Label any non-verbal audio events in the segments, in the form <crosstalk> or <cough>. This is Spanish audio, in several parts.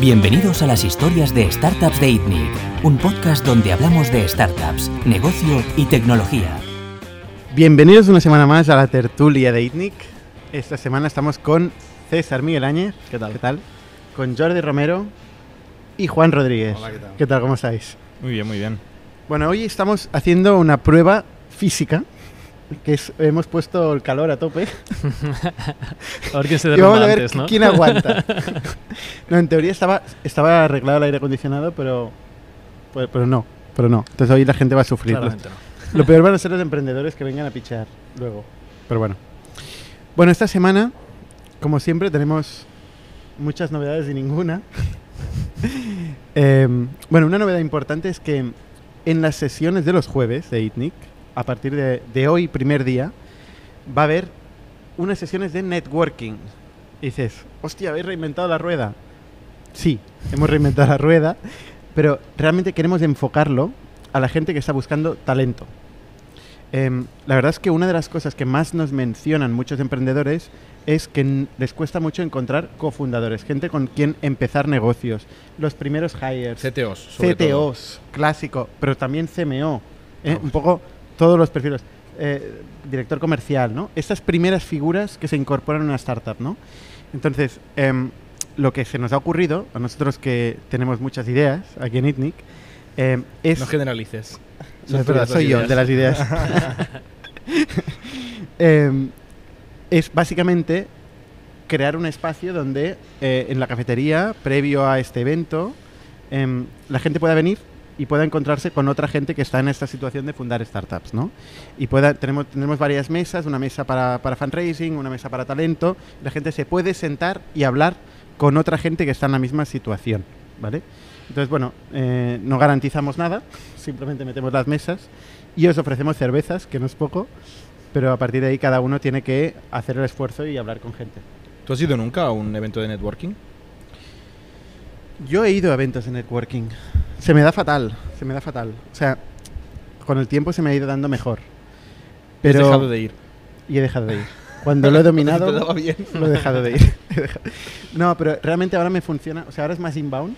Bienvenidos a las historias de Startups de ITNIC, un podcast donde hablamos de startups, negocio y tecnología. Bienvenidos una semana más a la tertulia de ITNIC. Esta semana estamos con César Miguel Áñez. ¿Qué tal? ¿Qué tal? Con Jordi Romero y Juan Rodríguez. Hola, ¿qué tal? ¿Qué tal? ¿Cómo estáis? Muy bien, muy bien. Bueno, hoy estamos haciendo una prueba física, que es, hemos puesto el calor a tope A ver quién se y vamos a ver antes, ¿no? quién aguanta. <laughs> no, en teoría estaba, estaba arreglado el aire acondicionado, pero, pero, pero no, pero no. Entonces hoy la gente va a sufrir. Claramente no. Lo peor van a ser los emprendedores que vengan a pichar luego. Pero bueno. Bueno, esta semana, como siempre, tenemos muchas novedades y ninguna. <laughs> Em, bueno, una novedad importante es que en las sesiones de los jueves de ITNIC, a partir de, de hoy, primer día, va a haber unas sesiones de networking. Y dices, hostia, ¿habéis reinventado la rueda? Sí, hemos reinventado la rueda, pero realmente queremos enfocarlo a la gente que está buscando talento. Em, la verdad es que una de las cosas que más nos mencionan muchos emprendedores es que les cuesta mucho encontrar cofundadores, gente con quien empezar negocios, los primeros hires, CTOs, sobre CTOs, clásico, pero también CMO, ¿eh? Un poco todos los perfiles, eh, director comercial, ¿no? Estas primeras figuras que se incorporan en una startup, ¿no? Entonces, em, lo que se nos ha ocurrido, a nosotros que tenemos muchas ideas aquí en ITNIC, em, es... No generalices. <laughs> No, es verdad, soy yo, de las ideas. <laughs> Em, es básicamente crear un espacio donde eh, en la cafetería, previo a este evento, la gente pueda venir y pueda encontrarse con otra gente que está en esta situación de fundar startups, ¿no? Y pueda, tenemos, tenemos varias mesas, una mesa para, para fundraising, una mesa para talento, la gente se puede sentar y hablar con otra gente que está en la misma situación, ¿vale? Entonces, bueno, eh, no garantizamos nada, simplemente metemos las mesas y os ofrecemos cervezas, que no es poco, pero a partir de ahí cada uno tiene que hacer el esfuerzo y hablar con gente. ¿Tú has ido nunca a un evento de networking? Yo he ido a eventos de networking. Se me da fatal, se me da fatal. O sea, con el tiempo se me ha ido dando mejor. Pero Has dejado de ir. y he dejado de ir. Cuando lo he <laughs> dominado, lo he dejado de ir. <laughs> He no, pero realmente ahora me funciona. O sea, ahora es más inbound.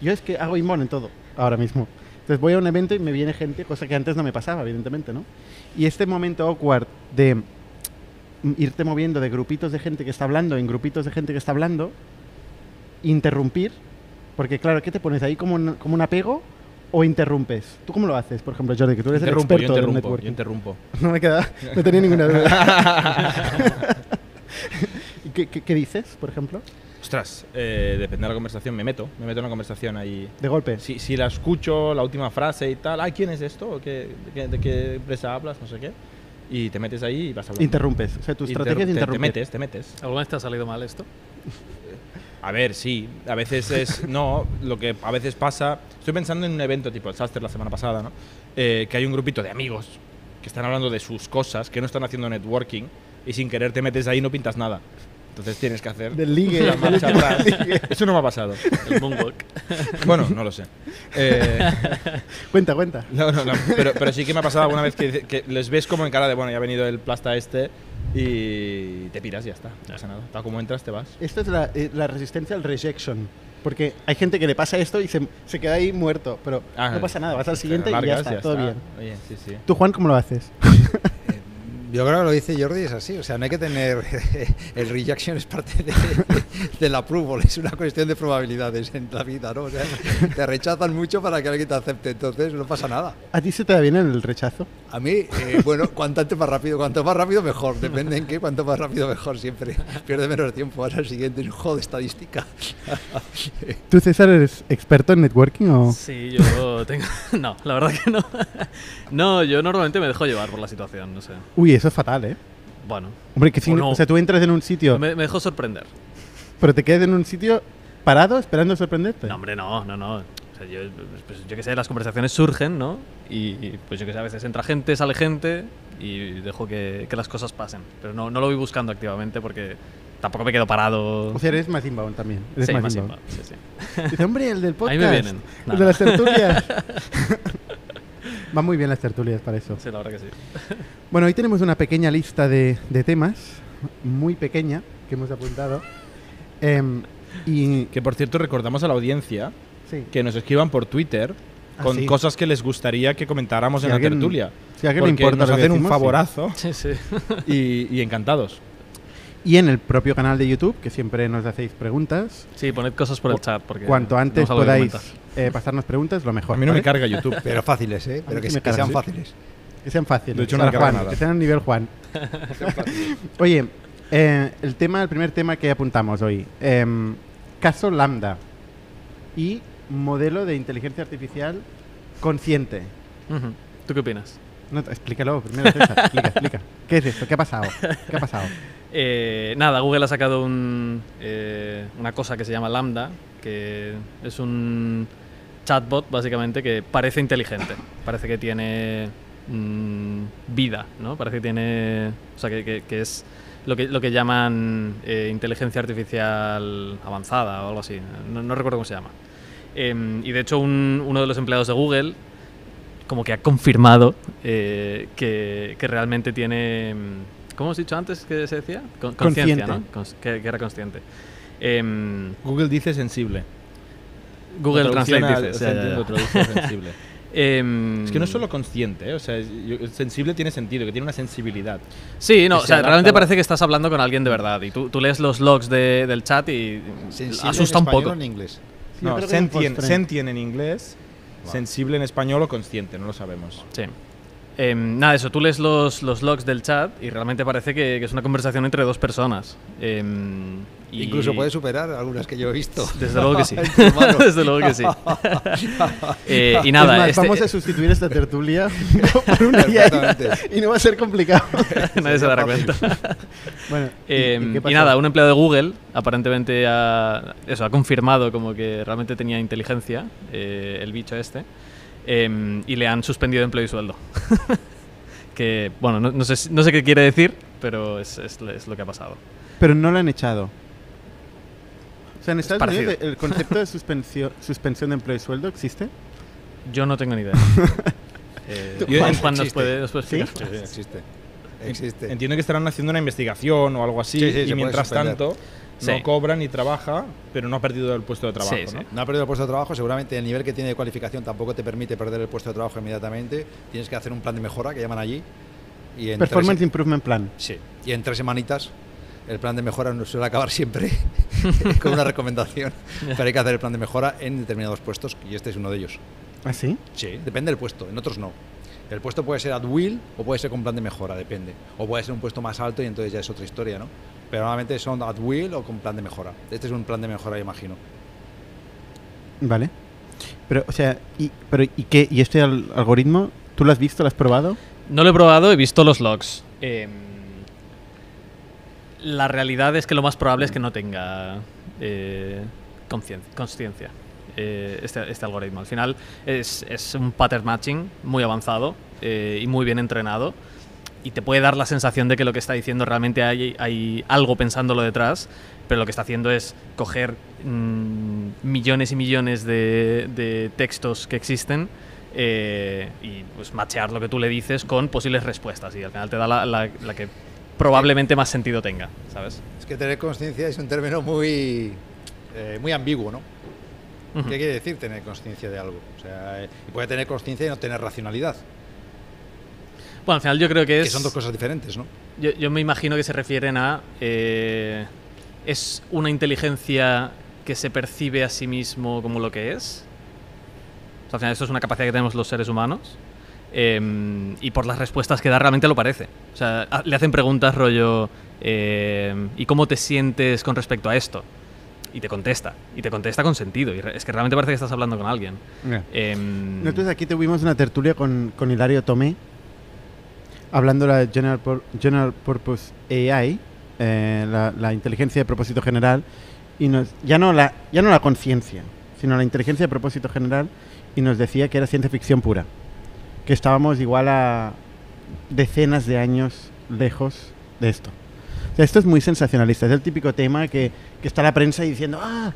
Yo es que hago inbound en todo, ahora mismo. Entonces voy a un evento y me viene gente, cosa que antes no me pasaba, evidentemente, ¿no? Y este momento awkward de irte moviendo de grupitos de gente que está hablando en grupitos de gente que está hablando, interrumpir, porque claro, ¿qué te pones ahí como un, como un apego o interrumpes? ¿Tú cómo lo haces, por ejemplo, Jordi, que tú eres Interrumpo, el yo experto del interrumpo, networking? yo interrumpo. <laughs> No me queda, no tenía ninguna duda. <laughs> ¿Y qué, qué- qué dices, por ejemplo? Ostras, eh, depende de la conversación, me meto. Me meto en una conversación ahí. De golpe. Si, si la escucho, la última frase y tal, ay, ¿quién es esto? ¿O qué- de, qué, de qué empresa hablas? No sé qué. Y te metes ahí y vas hablando. Interrumpes. O sea, tu estrategia es te- interrumpir. Te metes, te metes. ¿Alguna vez te ha salido mal esto? <laughs> A ver, sí. A veces es. No, lo que a veces pasa. Estoy pensando en un evento tipo el Saster la semana pasada, ¿no? Eh, que hay un grupito de amigos que están hablando de sus cosas, que no están haciendo networking, y sin querer te metes ahí y no pintas nada. Entonces tienes que hacer Del ligue. la marcha atrás. Eso no me ha pasado. El moonwalk. Bueno, no lo sé. Eh, Cuenta, cuenta. no, no, no. Pero, pero sí que me ha pasado alguna vez que, que les ves como en cara de, bueno, ya ha venido el plasta este y te piras y ya está. No pasa nada. Tal como entras, te vas. Esto es la, eh, la resistencia al rejection. Porque hay gente que le pasa esto y se, se queda ahí muerto. Pero Ah, no pasa nada, vas al te siguiente y ya largas está, todo bien. Oye, sí, sí. ¿Tú, Juan, cómo lo haces? <laughs> Yo creo que lo dice Jordi, es así. O sea, no hay que tener. <laughs> El rejection es parte de, <laughs> del approval, es una cuestión de probabilidades en la vida, ¿no? O sea, te rechazan mucho para que alguien te acepte, entonces no pasa nada. ¿A ti se te da bien el rechazo? A mí, eh, bueno, cuanto antes más rápido, cuanto más rápido mejor, depende en qué, cuanto más rápido mejor siempre. Pierde menos tiempo, vas al siguiente, es un juego de estadística. <laughs> ¿Tú, César, eres experto en networking o...? Sí, yo tengo... No, la verdad que no. No, yo normalmente me dejo llevar por la situación, no sé. Uy, eso es fatal, ¿eh? Bueno, Hombre, que O signi- no. o sea, tú entras en un sitio, me, me dejo sorprender. pero te quedas en un sitio parado esperando sorprenderte. No, hombre, no, no, no. O sea, yo, pues, yo que sé, las conversaciones surgen, ¿no? Y pues yo que sé, a veces entra gente, sale gente y dejo que, que las cosas pasen. Pero no, no lo voy buscando activamente porque tampoco me quedo parado. O sea, eres más inbound también. Eres sí, más, más inbound. inbound, sí, sí. Dice, hombre, el del podcast. <laughs> Ahí me vienen. El Nada. de las tertulias. <laughs> Van muy bien las tertulias para eso. Sí, la verdad que sí. <laughs> Bueno, hoy tenemos una pequeña lista de, de temas, muy pequeña, que hemos apuntado. Em, Y Que por cierto, recordamos a la audiencia sí, que nos escriban por Twitter Ah, con sí. cosas que les gustaría que comentáramos Si en alguien- la tertulia. si a alguien le Porque importa nos hacen un decimos, sí. favorazo Sí, sí. <laughs> y, y encantados. y en el propio canal de YouTube, que siempre nos hacéis preguntas. Sí, poned cosas por el chat. Porque Cuanto antes podáis comentar. Eh, pasarnos preguntas, lo mejor. A mí no me carga YouTube. Pero <laughs> fáciles, ¿eh? Pero que, sí sean sí. fáciles. Que sean fáciles. De hecho, no para Juan, nada. que sean a nivel Juan. <laughs> <laughs> Oye, eh, el tema, el primer tema que apuntamos hoy. em, caso Lambda y modelo de inteligencia artificial consciente. ¿Tú qué opinas? No, explícalo primero, César. explica, explica. ¿Qué es esto? ¿Qué ha pasado? ¿Qué ha pasado? Eh, nada, Google ha sacado un, eh, una cosa que se llama Lambda, que es un chatbot básicamente que parece inteligente, parece que tiene mm, vida, ¿no? Parece que tiene, o sea, que, que- que es lo que, lo que llaman eh, inteligencia artificial avanzada o algo así, no, no recuerdo cómo se llama. Em, y de hecho un- uno de los empleados de Google como que ha confirmado eh, que, que realmente tiene... mm, ¿Cómo hemos dicho antes que se decía? Con- Conciencia, ¿no? Consciente. Cons- que, que era consciente. Em, Google dice sensible. Google Translate dice. ya, ya, sensible. <laughs> Em, Es que no es solo consciente, ¿eh? o sea, sensible tiene sentido, que tiene una sensibilidad. Sí, no, o se sea, realmente a- parece que estás hablando con alguien de verdad. Y tú, tú lees los logs de- del chat y Sensible asusta en un español poco. en inglés. Sí, no, en sentient, Postfriend. sentient en inglés, sensible en español o consciente, no lo sabemos. Sí. Em, nada, eso, tú lees los, los logs del chat y realmente parece que, que es una conversación entre dos personas. Em, y- Incluso puede superar algunas que yo he visto. <laughs> Desde luego que sí. <laughs> <laughs> Desde luego que sí. Eh, y Es nada, más, este- vamos a sustituir esta tertulia por una y no va a ser complicado. nadie se dará cuenta. bueno, ¿y- Em, y y, pasó? nada, un empleado de Google aparentemente ha, eso, ha confirmado como que realmente tenía inteligencia, eh, el bicho este, em, y le han suspendido empleo y sueldo. que, bueno, no, no sé, no sé qué quiere decir, pero es, es- es lo que ha pasado. Pero no lo han echado. O sea, en Estados parecido. Unidos el concepto de <laughs> suspensión, suspensión de empleo y sueldo existe. Yo no tengo ni idea. <laughs> Eh, Juan, nos existe. puede, nos puede ¿Sí? explicar. Sí, existe. Existe. Entiendo que estarán haciendo una investigación o algo así, Sí, sí, y mientras tanto Sí. no cobra ni trabaja, pero no ha perdido el puesto de trabajo. Sí, sí. ¿no? No ha perdido el puesto de trabajo, seguramente el nivel que tiene de cualificación tampoco te permite perder el puesto de trabajo inmediatamente. Tienes que hacer un plan de mejora que llaman allí. Y en Performance tres, Improvement Plan. sí, y en tres semanitas el plan de mejora no suele acabar siempre <laughs> <laughs> con una recomendación. Pero hay que hacer el plan de mejora en determinados puestos y este es uno de ellos. ¿Ah, sí? Sí, depende del puesto, en otros no. El puesto puede ser at will o puede ser con plan de mejora, depende. O puede ser un puesto más alto y entonces ya es otra historia, ¿no? Pero normalmente son at will o con plan de mejora. Este es un plan de mejora, imagino. Vale. Pero, o sea, ¿y, pero, ¿y qué? ¿Y este al- algoritmo? ¿Tú lo has visto? ¿Lo has probado? No lo he probado, he visto los logs. Em, la realidad es que lo más probable es que no tenga eh, concien- consciencia eh, este, este algoritmo. Al final es, es un pattern matching muy avanzado eh, y muy bien entrenado y te puede dar la sensación de que lo que está diciendo realmente hay, hay algo pensándolo detrás, pero lo que está haciendo es coger mm, millones y millones de, textos que existen eh, y pues machear lo que tú le dices con posibles respuestas y al final te da la- la que probablemente más sentido tenga, ¿sabes? Es que tener conciencia es un término muy, eh, muy ambiguo, ¿no? Ujú. ¿Qué quiere decir tener conciencia de algo? O sea, eh, puede tener conciencia y no tener racionalidad, Bueno, al final yo creo que es... que son dos cosas diferentes, ¿no? Yo, yo me imagino que se refieren a... eh, ¿Es una inteligencia que se percibe a sí mismo como lo que es? O sea, al final esto es una capacidad que tenemos los seres humanos. Eh, y por las respuestas que da realmente lo parece. O sea, le hacen preguntas rollo... eh, ¿Y cómo te sientes con respecto a esto? Y te contesta. Y te contesta con sentido. Y es que realmente parece que estás hablando con alguien. Em, Nosotros aquí tuvimos una tertulia con, con Hilario Tomé, hablando de la General, Pur- General Purpose AI, eh, la, la inteligencia de propósito general, y nos, ya no la, ya no la conciencia, sino la inteligencia de propósito general, y nos decía que era ciencia ficción pura, que estábamos igual a decenas de años lejos de esto. O sea, esto es muy sensacionalista, es el típico tema que, que está la prensa diciendo, ah,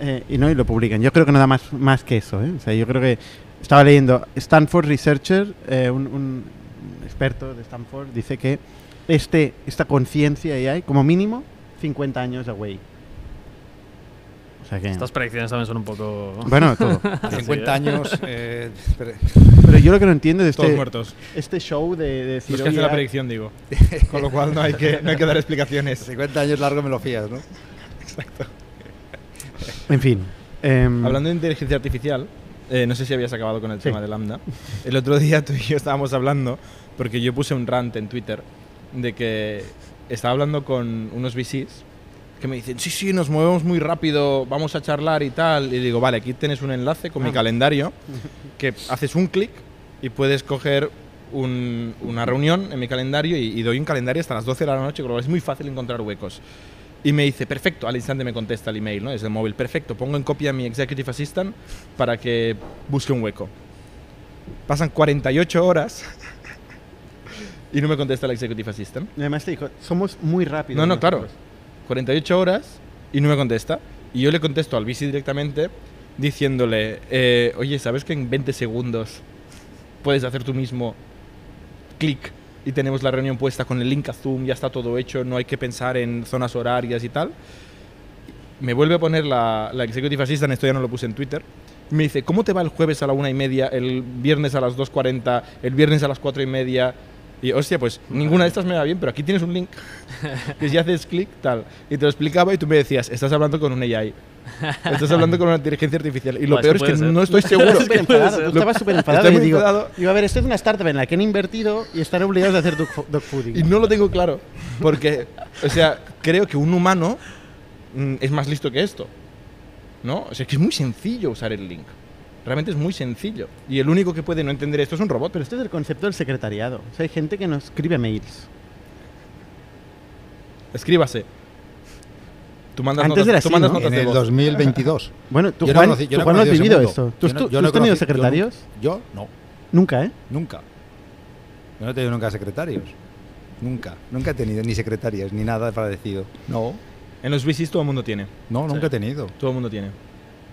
eh, y no, y lo publican. Yo creo que nada más, más que eso, ¿eh? O sea, yo creo que estaba leyendo Stanford Researcher, eh, un, un experto de Stanford, dice que este, esta conciencia AI, como mínimo, 50 años away. O sea que- Estas predicciones también son un poco. Bueno, todo. <laughs> 50 años. eh, pero- Pero yo lo que no entiendo de Todos este, muertos. este show de, de decir, Los que hacen "Oye, la predicción, digo. <laughs> Con lo cual no hay que, no hay que dar explicaciones. 50 años largo me lo fías, ¿no? <laughs> En fin. em, Hablando de inteligencia artificial, eh, no sé si habías acabado con el tema de Lambda. El otro día tú y yo estábamos hablando, porque yo puse un rant en Twitter, de que estaba hablando con unos VCs que me dicen, sí, sí, nos movemos muy rápido, vamos a charlar y tal. Y digo, vale, aquí tienes un enlace con mi Ah. calendario, <laughs> que haces un clic y puedes coger un- una reunión en mi calendario y, y doy un calendario hasta las 12 de la noche, con lo cual es muy fácil encontrar huecos. Y me dice, perfecto, al instante me contesta el email, ¿no? Desde el móvil, perfecto, pongo en copia a mi Executive Assistant para que busque un hueco. Pasan 48 horas <laughs> y no me contesta el Executive Assistant. y además te dijo, somos muy rápidos. No, no, claro. Nosotros". 48 horas y no me contesta. Y yo le contesto al VC directamente diciéndole, eh, oye, ¿sabes que en 20 segundos puedes hacer tú mismo clic y tenemos la reunión puesta con el link a Zoom, ya está todo hecho, no hay que pensar en zonas horarias y tal? Me vuelve a poner la, la Executive Assistant, esto ya no lo puse en Twitter. Me dice, ¿cómo te va el jueves a la una y media, el viernes a las 2.40, el viernes a las cuatro y media? Y hostia, pues ninguna de estas me va bien, pero aquí tienes un link que si haces clic, tal. Y te lo explicaba y tú me decías, estás hablando con un AI. Estás hablando con una inteligencia artificial. Y lo Buah, peor es que ser. no estoy <laughs> seguro. Estaba súper enfadado, tú estabas súper enfadado. Y digo, a ver, esto es una startup en la que han invertido y están obligados a hacer dog, dog fooding. Y no lo tengo claro. Porque, o sea, creo que un humano mm, es más listo que esto. ¿No? O sea, que es muy sencillo usar el link. Realmente es muy sencillo. Y el único que puede no entender esto es un robot. Pero este es el concepto del secretariado. O sea, hay gente que nos escribe mails. Escríbase. Tú mandas Antes notas, era tú así, mandas ¿no? notas En de el voz. 2022. Bueno, tú, Yo no Juan, conocí- yo tú, no Juan, lo has conocí ese vivido mundo. esto. ¿Tú, Yo no- tú- yo tú no has tenido conocí- yo nu- secretarios? Yo no, Nunca, ¿eh? nunca. Yo no he tenido nunca secretarios. Nunca. Nunca he tenido ni secretarias, ni nada parecido. No, En los VCs todo el mundo tiene. no, nunca Sí. he tenido. Todo el mundo tiene.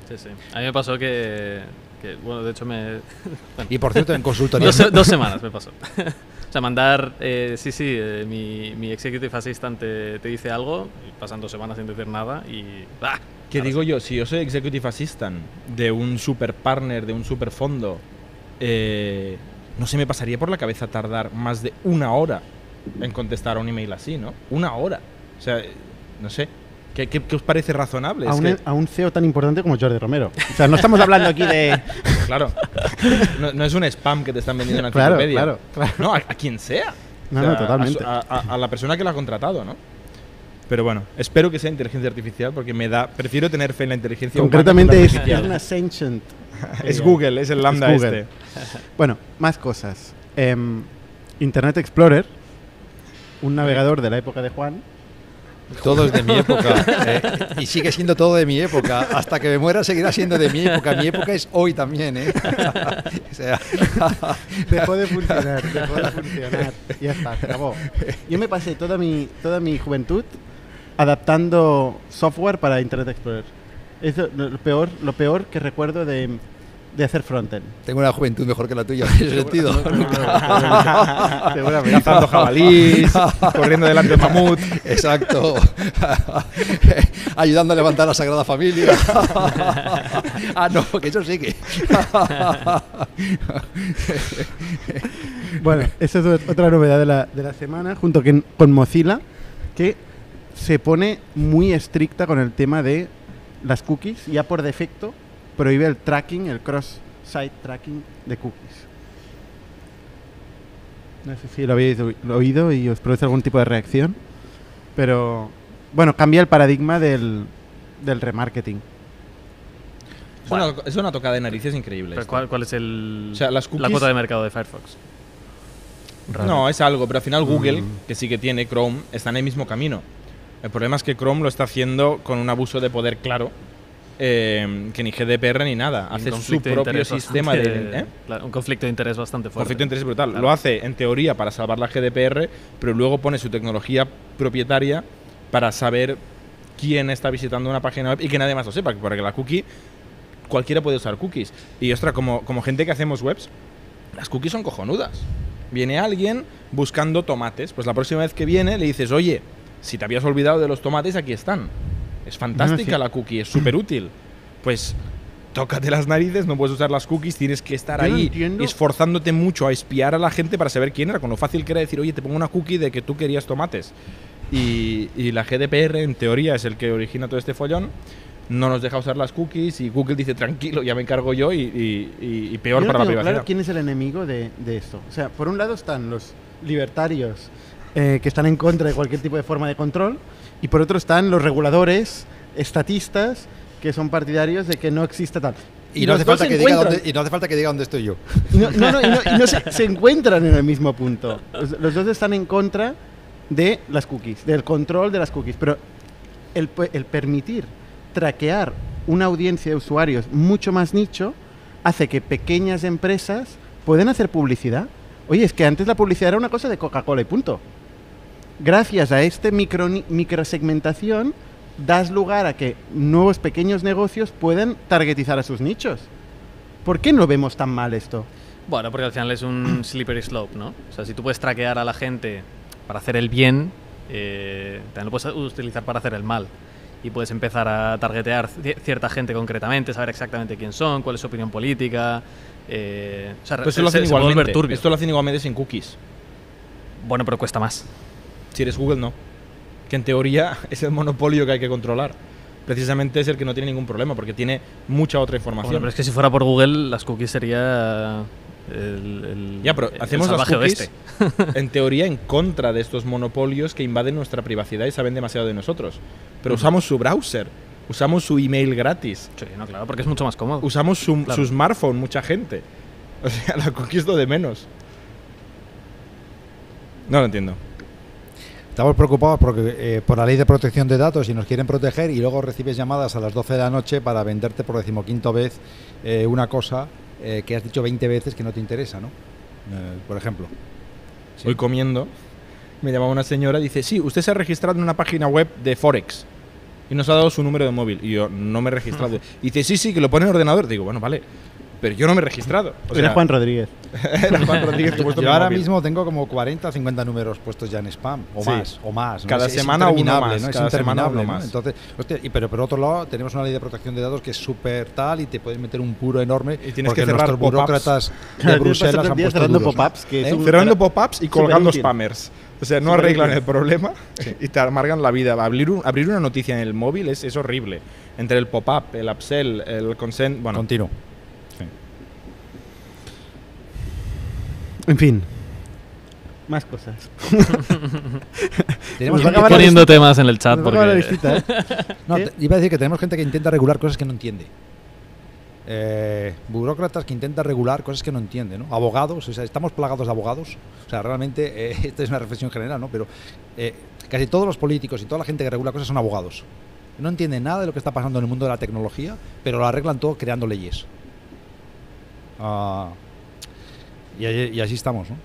Sí, sí. A mí me pasó que. Que, bueno, de hecho me. <laughs> bueno, Y por cierto, en consultoría. dos, dos semanas me pasó. o sea, mandar. eh, sí, sí, eh, mi, mi Executive Assistant te, te dice algo, y pasan dos semanas sin decir nada y. ¡ah! Que digo sí. yo, si yo soy executive assistant de un super partner, de un super fondo, eh, no se me pasaría por la cabeza tardar más de una hora en contestar a un email así, ¿no? Una hora. O sea, no sé. ¿Qué, qué- qué os parece razonable? A Es un, que- a un CEO tan importante como Jordi Romero. O sea, no estamos hablando aquí de... <laughs> claro. No, no es un spam que te están vendiendo en la Claro, claro, claro. No, a, a quien sea. No, O sea, no, totalmente. A, la persona que lo ha contratado, ¿no? Pero bueno, espero que sea inteligencia artificial porque me da. Prefiero tener fe en la inteligencia humana que en la Concretamente es, artificial. es una sentient. <laughs> Es Google, es el lambda Es Google. este. Bueno, más cosas. Em, Internet Explorer, un navegador de la época de Juan. Todo es de mi época. <laughs> eh, y sigue siendo todo de mi época. Hasta que me muera seguirá siendo de mi época. Mi época es hoy también, ¿eh? <laughs> o sea, <laughs> Dejó de funcionar, dejó de funcionar. Ya está, se acabó. Yo me pasé toda mi, toda mi juventud adaptando software para Internet Explorer. Es lo peor, lo peor que recuerdo de, de hacer frontend. tengo una juventud mejor que la tuya <laughs> en ese sentido. <laughs> Seguramente. Cazando jabalís, corriendo delante de mamut. Exacto. <laughs> Ayudando a levantar la Sagrada Familia. ah, no, que eso sí que. Bueno, esa es ot- otra novedad de la, de la semana, junto que- con Mozilla, que se pone muy estricta con el tema de las cookies. Ya por defecto prohíbe el tracking, el cross-site tracking de cookies. No sé si lo habéis oído y os produce algún tipo de reacción. Pero, bueno, cambia el paradigma del, del remarketing. Es una, es una tocada de narices increíble. Pero. ¿cuál, cuál es el, O sea, las la cuota de mercado de Firefox? No, es algo, pero al final Google, Mm. que sí que tiene Chrome, está en el mismo camino. El problema es que Chrome lo está haciendo con un abuso de poder claro, eh, que ni GDPR ni nada. Hace su de propio sistema bastante- de... ¿eh? un conflicto de interés bastante fuerte. Conflicto de interés brutal. Claro. Lo hace en teoría para salvar la GDPR, pero luego pone su tecnología propietaria para saber quién está visitando una página web y que nadie más lo sepa, porque la cookie, cualquiera puede usar cookies. Y ostras, como, como gente que hacemos webs, las cookies son cojonudas. Viene alguien buscando tomates, pues la próxima vez que viene le dices, oye, si te habías olvidado de los tomates, aquí están. Es fantástica No, sí. la cookie, es súper útil. Pues tócate las narices, no puedes usar las cookies, tienes que estar Yo ahí esforzándote mucho a espiar a la gente para saber quién era, con lo fácil que era decir, oye, te pongo una cookie de que tú querías tomates. Y, y la GDPR, en teoría, es el que origina todo este follón. No nos deja usar las cookies y Google dice, tranquilo, ya me encargo yo y, y- y- y peor Yo no para la privacidad. claro quién es el enemigo de, de esto. O sea, por un lado están los libertarios eh, que están en contra de cualquier tipo de forma de control y por otro están los reguladores, estatistas, que son partidarios de que no exista tal. Y, no hace falta que diga dónde, y no hace falta que diga dónde estoy yo. Y no, no, no, y no- y no se, se encuentran en el mismo punto. Los, los dos están en contra de las cookies, del control de las cookies. Pero el, pe- el permitir traquear una audiencia de usuarios mucho más nicho hace que pequeñas empresas puedan hacer publicidad. Oye, es que antes la publicidad era una cosa de Coca-Cola y punto. Gracias a este micro, microsegmentación das lugar a que nuevos pequeños negocios puedan targetizar a sus nichos. ¿Por qué no vemos tan mal esto? Bueno, porque al final es un <clears throat> slippery slope, ¿no? O sea, si tú puedes traquear a la gente para hacer el bien, eh, también lo puedes utilizar para hacer el mal. Y puedes empezar a targetear ci- cierta gente concretamente, saber exactamente quién son, cuál es su opinión política. eh, o sea, se- esto lo se- hacen turbio. Esto lo hacen igualmente sin cookies. Bueno, pero cuesta más. Si eres Google, no. Que en teoría <laughs> es el monopolio que hay que controlar. Precisamente es el que no tiene ningún problema, porque tiene mucha otra información. Bueno, pero es que si fuera por Google, las cookies sería el, el- Ya, pero hacemos las cookies oeste. en teoría en contra de estos monopolios que invaden nuestra privacidad y saben demasiado de nosotros. Pero usamos su browser, usamos su email gratis, Sí, no, claro, porque es mucho más cómodo. usamos su, Claro. su smartphone, mucha gente. <laughs> O sea, la cookie es lo de menos. No lo entiendo. Estamos preocupados porque, eh, por la ley de protección de datos y nos quieren proteger y luego recibes llamadas a las 12 de la noche para venderte por decimoquinto vez eh, una cosa eh, que has dicho 20 veces que no te interesa, ¿no? Eh, por ejemplo. Sí. Hoy comiendo, me llamaba una señora y dice, sí, usted se ha registrado en una página web de Forex y nos ha dado su número de móvil. Y yo, no me he registrado. Y dice, sí, sí, que lo pone en el ordenador. Digo, bueno, vale. Pero yo no me he registrado. O Era Juan Rodríguez. <laughs> era Juan Rodríguez que Yo mi ahora móvil. mismo tengo como 40 o 50 números puestos ya en spam, o Sí. más, o más. ¿no? Cada Es- es semana uno más, ¿no? Es cada semana interminable, uno ¿no? más. Entonces, hostia, y, pero por otro lado, tenemos una ley de protección de datos que es súper tal y te pueden meter un puro enorme. Y tienes porque que cerrar burócratas <laughs> de Bruselas han cerrando pop-ups, es ¿Eh? un- Cerrando pop-ups y colgando spammers. O sea, no arreglan el problema <laughs> y te amargan la vida. Abrir, un- abrir una noticia en el móvil es, es horrible. Entre el pop-up, el upsell, el consent. Bueno, Continuo. En fin. Más cosas. <laughs> Tenemos gente acabar que- poniendo temas en el chat Nos va a acabar la porque visita, ¿eh? <laughs> No, iba a decir que tenemos gente que intenta regular cosas que no entiende. Eh, burócratas que intentan regular cosas que no entiende, ¿no? Abogados, o sea, estamos plagados de abogados. O sea, realmente, <laughs> eh, esta es una reflexión general, ¿no? Pero eh, casi todos los políticos y toda la gente que regula cosas son abogados. No entienden nada de lo que está pasando en el mundo de la tecnología, pero lo arreglan todo creando leyes. Ah, y, y así estamos, ¿no?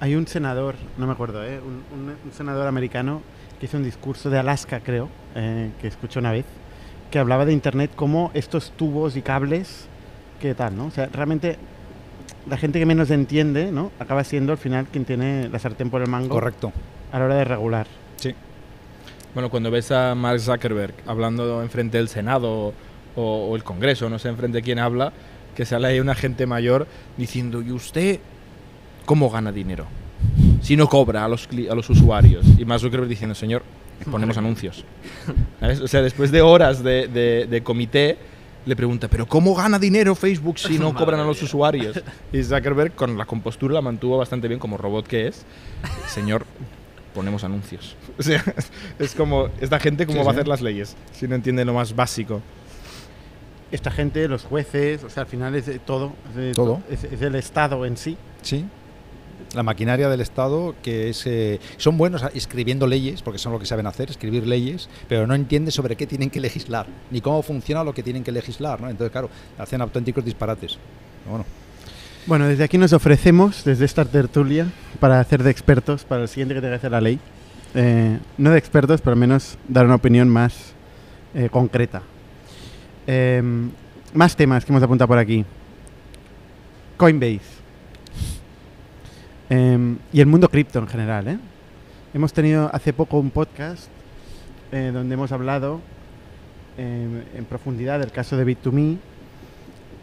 Hay un senador, no me acuerdo, ¿eh? un, un- un senador americano que hizo un discurso de Alaska, creo, eh, que escuché una vez, que hablaba de Internet como estos tubos y cables, que tal, ¿no? O sea, realmente la gente que menos entiende, ¿no? Acaba siendo al final quien tiene la sartén por el mango Correcto. a la hora de regular. Sí. bueno, cuando ves a Mark Zuckerberg hablando enfrente del Senado o, o el Congreso, no sé enfrente de quién habla, que sale ahí una gente mayor diciendo, ¿y usted cómo gana dinero? Si no cobra a los, a los usuarios. Y Mark Zuckerberg diciendo, señor, ponemos anuncios. <laughs> ¿Sabes? O sea, después de horas de, de- de comité, le pregunta, ¿pero cómo gana dinero Facebook si no <laughs> cobran a los usuarios? Y Zuckerberg, con la compostura, la mantuvo bastante bien como robot que es. Señor, ponemos anuncios. <laughs> O sea, es como, esta gente, ¿cómo Sí, va a hacer las leyes? Si no entiende lo más básico. Esta gente, los jueces, o sea, al final es de todo. Es de Todo. Es, es el Estado en sí. Sí. La maquinaria del Estado, que es, eh, son buenos escribiendo leyes, porque son lo que saben hacer, escribir leyes, pero no entienden sobre qué tienen que legislar, ni cómo funciona lo que tienen que legislar. ¿no? Entonces, claro, hacen auténticos disparates. Bueno, Bueno, desde aquí nos ofrecemos, desde esta tertulia, para hacer de expertos para el siguiente que tenga que hacer la ley. Eh, no de expertos, pero al menos dar una opinión más eh, concreta. Em, más temas que hemos apuntado por aquí. Coinbase. Em, y el mundo cripto en general. ¿eh? Hemos tenido hace poco un podcast eh, donde hemos hablado eh, en profundidad el caso de Bit2Me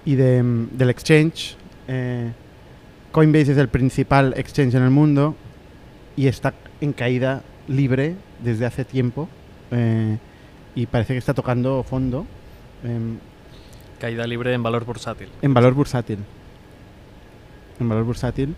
y de, del exchange. Eh, Coinbase es el principal exchange en el mundo y está en caída libre desde hace tiempo y parece que está tocando fondo em, Caída libre en valor bursátil. en valor bursátil. En valor bursátil.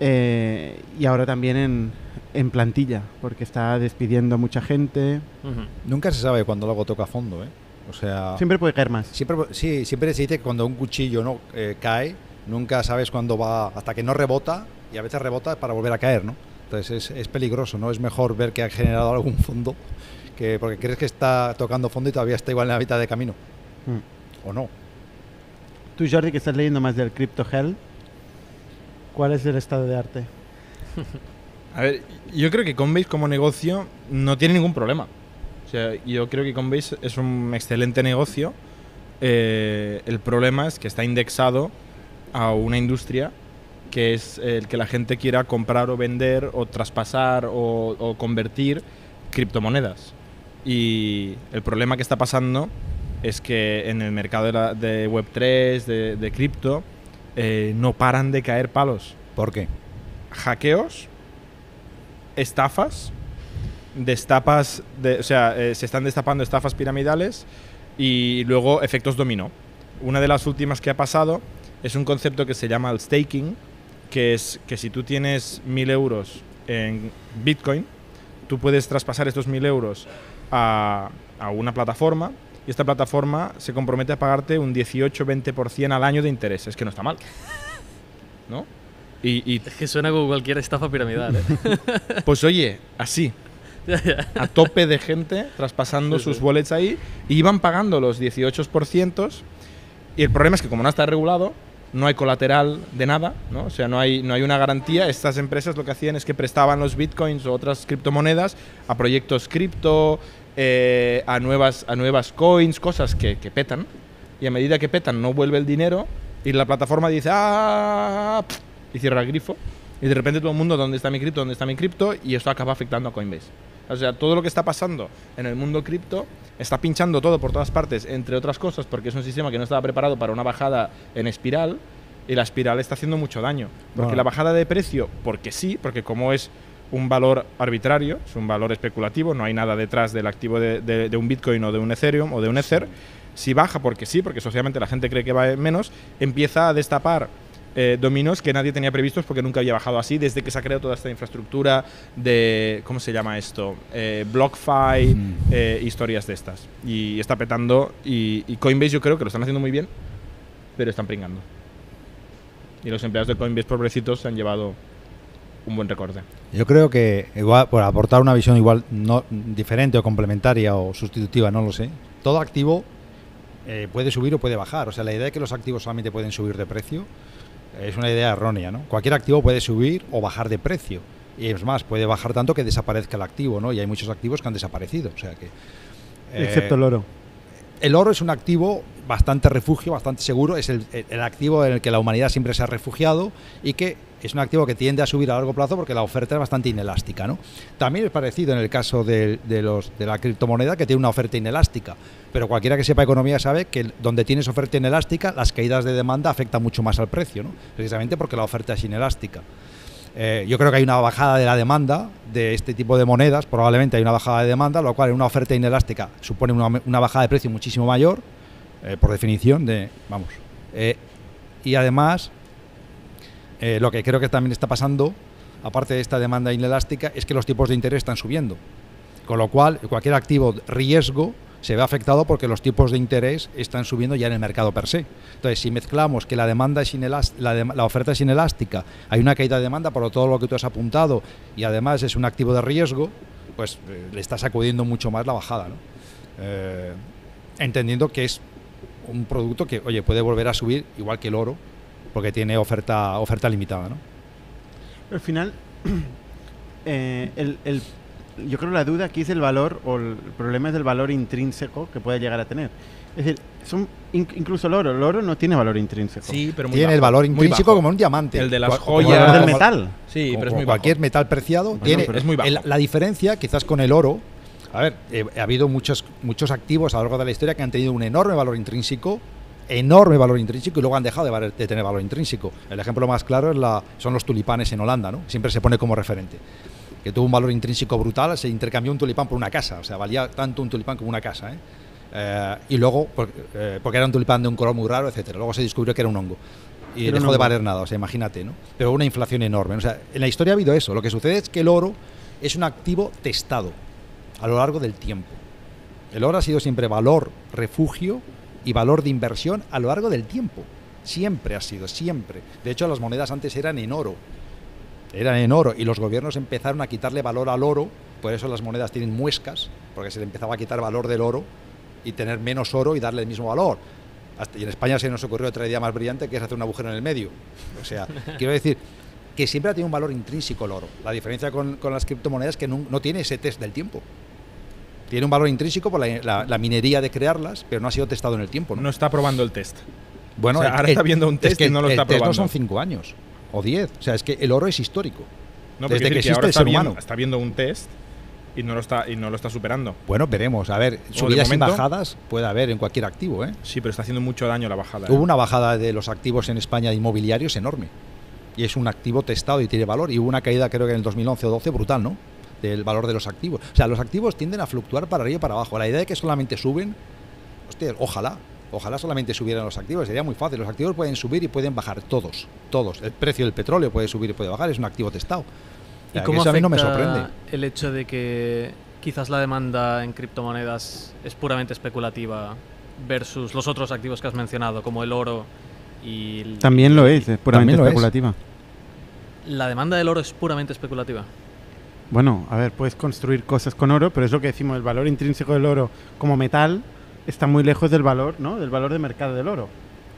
Eh, y ahora también en, en plantilla, porque está despidiendo a mucha gente. Ujú. Nunca se sabe cuando algo toca fondo, ¿eh? O sea, Siempre puede caer más. siempre, sí, siempre se dice que cuando un cuchillo no Eh, cae, nunca sabes cuándo va, hasta que no rebota, y a veces rebota para volver a caer, ¿no? Entonces es, es peligroso, ¿no? Es mejor ver que ha generado algún fondo, que porque crees que está tocando fondo y todavía está igual en la mitad de camino, Mm. o no. Tú, Jordi, que estás leyendo más del Crypto Hell, ¿cuál es el estado de arte? <laughs> A ver, yo creo que Coinbase como negocio no tiene ningún problema. O sea, yo creo que Coinbase es un excelente negocio. Eh, el problema es que está indexado a una industria que es el que la gente quiera comprar o vender o traspasar o, o convertir criptomonedas. Y el problema que está pasando es que en el mercado de, la- de Web3, de, de cripto, eh, no paran de caer palos ¿Por qué? hackeos, estafas, destapas, de, o sea, eh, se están destapando estafas piramidales y luego efectos dominó. Una de las últimas que ha pasado es un concepto que se llama el staking, que es que si tú tienes mil euros en Bitcoin, tú puedes traspasar estos mil euros a, a una plataforma y esta plataforma se compromete a pagarte un 18-20% al año de intereses, que no está mal. <laughs> ¿No? Y, y Es que suena como cualquier estafa piramidal, ¿eh? <laughs> pues oye, así, <laughs> a tope de gente traspasando Sí, sus sí. wallets ahí y iban pagando los 18%. Y el problema es que como no está regulado, no hay colateral de nada, ¿no? O sea, no hay, no hay una garantía. Estas empresas lo que hacían es que prestaban los bitcoins o otras criptomonedas a proyectos cripto, eh, a, nuevas, a nuevas coins, cosas que, que petan. Y a medida que petan no vuelve el dinero y la plataforma dice, ¡ah! pf", y cierra el grifo. Y de repente todo el mundo, ¿dónde está mi cripto? ¿Dónde está mi cripto? Y esto acaba afectando a Coinbase. O sea, todo lo que está pasando en el mundo cripto está pinchando todo por todas partes, entre otras cosas, porque es un sistema que no estaba preparado para una bajada en espiral y la espiral está haciendo mucho daño. Porque la bajada de precio, porque sí, porque como es un valor arbitrario, es un valor especulativo, no hay nada detrás del activo de, de- de un Bitcoin o de un Ethereum o de un Ether, si baja porque sí, porque socialmente la gente cree que va menos, empieza a destapar eh, dominos que nadie tenía previstos porque nunca había bajado así desde que se ha creado toda esta infraestructura de, ¿cómo se llama esto? Eh, BlockFi, Mm. eh, historias de estas. Y está petando y, y Coinbase yo creo que lo están haciendo muy bien, pero están pringando. Y los empleados de Coinbase pobrecitos se han llevado un buen recorte. Yo creo que, igual, por aportar una visión igual no diferente o complementaria o sustitutiva, no lo sé. Todo activo eh, puede subir o puede bajar. O sea, la idea de que los activos solamente pueden subir de precio es una idea errónea, ¿no? Cualquier activo puede subir o bajar de precio. Y es más, puede bajar tanto que desaparezca el activo, ¿no? Y hay muchos activos que han desaparecido. O sea que. eh, Excepto el oro. el oro es un activo bastante refugio, bastante seguro, es el, el- el activo en el que la humanidad siempre se ha refugiado y que es un activo que tiende a subir a largo plazo porque la oferta es bastante inelástica. ¿no? También es parecido en el caso de, los, de la criptomoneda que tiene una oferta inelástica, pero cualquiera que sepa economía sabe que donde tienes oferta inelástica, las caídas de demanda afectan mucho más al precio, ¿no? precisamente porque la oferta es inelástica. Eh, yo creo que hay una bajada de la demanda de este tipo de monedas, probablemente hay una bajada de demanda, lo cual en una oferta inelástica supone una, una bajada de precio muchísimo mayor, eh, por definición, de, vamos. Eh, y además, eh, lo que creo que también está pasando, aparte de esta demanda inelástica, es que los tipos de interés están subiendo. Con lo cual, cualquier activo riesgo se ve afectado porque los tipos de interés están subiendo ya en el mercado per se. Entonces, si mezclamos que la demanda es la, la oferta es inelástica, hay una caída de demanda por todo lo que tú has apuntado y además es un activo de riesgo, pues eh, le está sacudiendo mucho más la bajada, ¿no? Eh, entendiendo que es un producto que, oye, puede volver a subir igual que el oro, porque tiene oferta oferta limitada, ¿no? Al final, <clears throat> eh, el, el- yo creo que la duda aquí es el valor, o el problema es el valor intrínseco que puede llegar a tener. Es decir, son, in- incluso el oro, el oro no tiene valor intrínseco. Sí, pero muy tiene el bajo, valor muy intrínseco como un diamante. El de las Cua- como El joyas. valor del metal. Sí, como- pero es muy cualquier bajo. metal preciado Bueno, tiene pero es muy bajo. el- la diferencia quizás con el oro A ver, eh, ha habido muchos, muchos activos a lo largo de la historia que han tenido un enorme valor intrínseco, enorme valor intrínseco y luego han dejado de, valer- de tener valor intrínseco. El ejemplo más claro es la, son los tulipanes en Holanda, ¿no? Siempre se pone como referente. Que tuvo un valor intrínseco brutal, se intercambió un tulipán por una casa, o sea, valía tanto un tulipán como una casa, ¿eh? Eh, y luego, por- eh, porque era un tulipán de un color muy raro, etcétera. Luego se descubrió que era un hongo. Y un dejó de hongo. valer nada, o sea, imagínate, ¿no? Pero una inflación enorme. O sea, en la historia ha habido eso. Lo que sucede es que el oro es un activo testado a lo largo del tiempo. El oro ha sido siempre valor, refugio y valor de inversión a lo largo del tiempo. Siempre ha sido, siempre. De hecho, las monedas antes eran en oro. Eran en oro y los gobiernos empezaron a quitarle valor al oro. Por eso las monedas tienen muescas, porque se le empezaba a quitar valor del oro y tener menos oro y darle el mismo valor. Hasta- y en España se nos ocurrió otra idea más brillante que es hacer un agujero en el medio. O sea, <laughs> quiero decir que siempre ha tenido un valor intrínseco el oro. La diferencia con, con las criptomonedas es que no, no tiene ese test del tiempo. Tiene un valor intrínseco por la, la- la minería de crearlas, pero no ha sido testado en el tiempo. ¿no? No está probando el test. Bueno, O sea, ahora está viendo un es test que y no lo el está test probando. no son cinco años o diez. O sea, es que el oro es histórico. No, Desde que decir existe ahora el está ser viendo, humano. está viendo un test y no lo está, y no lo está superando. Bueno, veremos. A ver, subidas y bajadas puede haber en cualquier activo. ¿eh? Sí, pero está haciendo mucho daño la bajada. ¿eh? Hubo una bajada de los activos en España de inmobiliarios enorme. Y es un activo testado y tiene valor. Y hubo una caída, creo que en el 2011 o 12, brutal, ¿no? Del valor de los activos. O sea, los activos tienden a fluctuar para arriba y para abajo. La idea de que solamente suben, hostia, ojalá. Ojalá solamente subieran los activos. Sería muy fácil. Los activos pueden subir y pueden bajar todos. Todos. El precio del petróleo puede subir y puede bajar. Es un activo testado. ¿Y cómo eso a mí no me sorprende. el hecho de que quizás la demanda en criptomonedas es puramente especulativa versus los otros activos que has mencionado, como el oro y... el- También lo es, es puramente es. especulativa. La demanda del oro es puramente especulativa. Bueno, a ver, puedes construir cosas con oro, pero es lo que decimos, el valor intrínseco del oro como metal está muy lejos del valor, ¿no? Del valor de mercado del oro.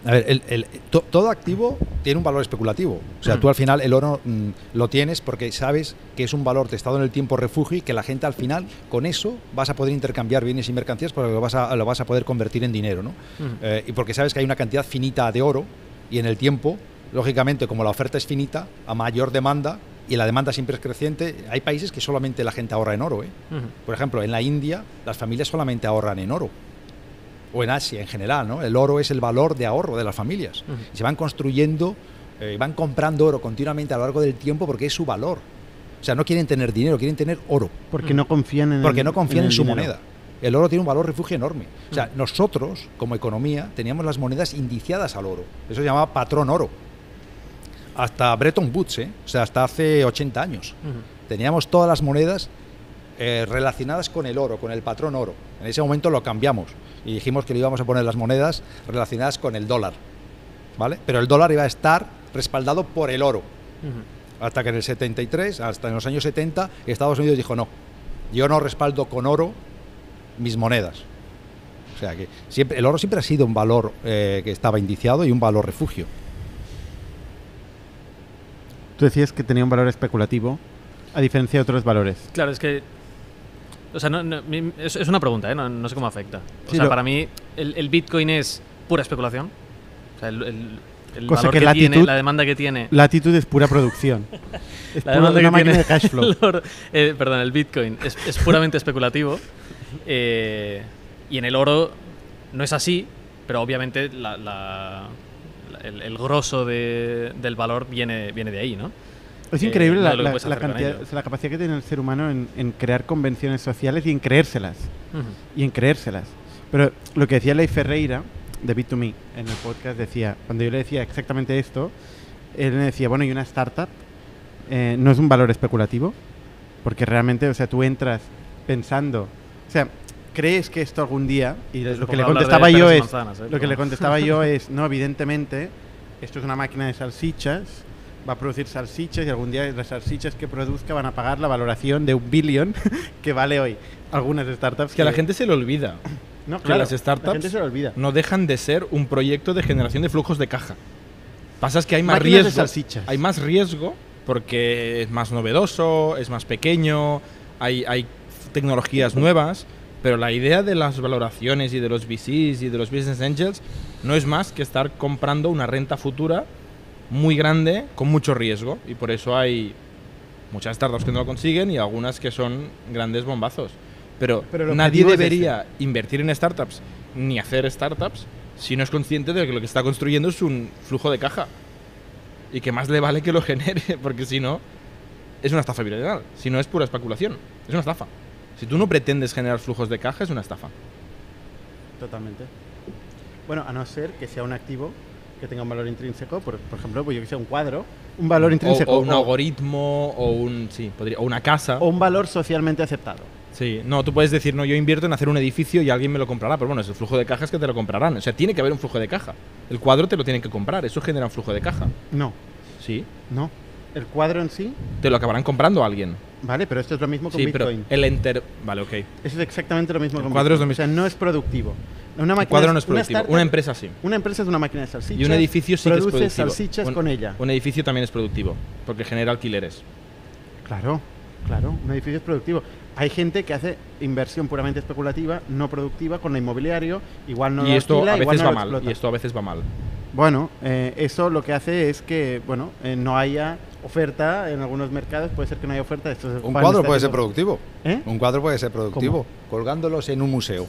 A ver, el- el- to- todo activo tiene un valor especulativo. O sea, Mm. tú al final el oro mm, lo tienes porque sabes que es un valor testado en el tiempo refugio y que la gente al final con eso vas a poder intercambiar bienes y mercancías porque lo vas a, lo vas a poder convertir en dinero, ¿no? Ujú. Eh, y porque sabes que hay una cantidad finita de oro y en el tiempo, lógicamente, como la oferta es finita, a mayor demanda y la demanda siempre es creciente, hay países que solamente la gente ahorra en oro, ¿eh? Por ejemplo, en la India las familias solamente ahorran en oro. O en Asia en general, ¿no? El oro es el valor de ahorro de las familias. Se van construyendo, eh, van comprando oro continuamente a lo largo del tiempo porque es su valor. O sea, no quieren tener dinero, quieren tener oro. Porque no confían en Porque el- no confían en, su dinero. moneda. El oro tiene un valor refugio enorme. O sea, nosotros, como economía, teníamos las monedas indiciadas al oro. Eso se llamaba patrón oro. Hasta Bretton Woods, ¿eh? O sea, hasta hace 80 años. Teníamos todas las monedas eh, relacionadas con el oro, con el patrón oro. En ese momento lo cambiamos y dijimos que le íbamos a poner las monedas relacionadas con el dólar. ¿Vale? Pero el dólar iba a estar respaldado por el oro. Hasta que en el 73, hasta en los años 70, Estados Unidos dijo no, yo no respaldo con oro mis monedas. O sea que siempre, el oro siempre ha sido un valor eh, que estaba indiciado y un valor refugio. Tú decías que tenía un valor especulativo, a diferencia de otros valores. Claro, es que. O sea, no- es, es una pregunta, ¿eh? No, no sé cómo afecta. O Sí, sea, lo- para mí, el, el Bitcoin es pura especulación. O sea, el, el- el Cosa valor que que, tiene, la demanda que tiene. Latitud es pura producción. <laughs> es la puro- demanda una que tiene de cash flow. el eh, perdón, el Bitcoin es, es puramente especulativo. eh, y en el oro no es así, pero obviamente la- el, el grosso de- del valor viene, viene de ahí, ¿no? Es Eh, increíble no la, la- la cantidad, la capacidad que tiene el ser humano en, en crear convenciones sociales y en creérselas. Ujú. Y en creérselas. Pero lo que decía Ley Ferreira, de Bit2Me, en el podcast, decía, cuando yo le decía exactamente esto, él me decía, bueno, y una startup eh, no es un valor especulativo, porque realmente, o sea, tú entras pensando, o sea, crees que esto algún día, y Es lo que le contestaba yo es, manzanas, ¿eh? lo que le contestaba yo es, no, evidentemente, esto es una máquina de salsichas, va a producir salsichas y algún día las salsichas que produzca van a pagar la valoración de un billón <laughs> que vale hoy. Algunas startups Que a la gente se le olvida. <clears throat> no, que claro, las startups la gente se lo olvida. No dejan de ser un proyecto de generación de flujos de caja. Pasa es que hay más Máquinas de riesgo. salsichas. Hay más riesgo porque es más novedoso, es más pequeño, hay, hay tecnologías nuevas, pero la idea de las valoraciones y de los VCs y de los business angels no es más que estar comprando una renta futura muy grande con mucho riesgo y por eso hay muchas startups que no lo consiguen y algunas que son grandes bombazos. Pero, nadie es debería invertir en startups ni hacer startups si no es consciente de que lo que está construyendo es un flujo de caja. Y que más le vale que lo genere, <laughs> porque si no, es una estafa piramidal. Si no, es pura especulación. Es una estafa. Si tú no pretendes generar flujos de caja, es una estafa. Totalmente. Bueno, a no ser que sea un activo que tenga un valor intrínseco, por, por ejemplo, pues yo que sé, un cuadro, un valor intrínseco o un o- algoritmo, o un. Sí, podría, o una casa. o un valor socialmente aceptado. Sí, no, tú puedes decir, no, yo invierto en hacer un edificio y alguien me lo comprará, pero bueno, es el flujo de caja es que te lo comprarán. O sea, tiene que haber un flujo de caja. El cuadro te lo tienen que comprar, eso genera un flujo de caja. No, Sí, no. El cuadro en sí, te lo acabarán comprando a alguien. vale, pero esto es lo mismo con Sí, pero Bitcoin. el enter. Vale, ok. Eso es exactamente lo mismo El con cuadro es lo Bitcoin. O sea, no es productivo. Una El máquina cuadro no es productivo. startup- Una empresa sí. Una empresa es una máquina de salchichas. Y un edificio sí que es produce productivo. salchichas Un- con ella. Un edificio también es productivo, porque genera alquileres. Claro, claro, un edificio es productivo. Hay gente que hace inversión puramente especulativa, no productiva, con el inmobiliario, igual no y lo esto alquila, a igual veces no va mal. Y esto a veces va mal. Bueno, eh, eso lo que hace es que, bueno, eh, no haya oferta en algunos mercados, puede ser que no haya oferta. Esto es Un cuadro puede ser productivo. ¿Eh? Un cuadro puede ser productivo. Colgándolos en un museo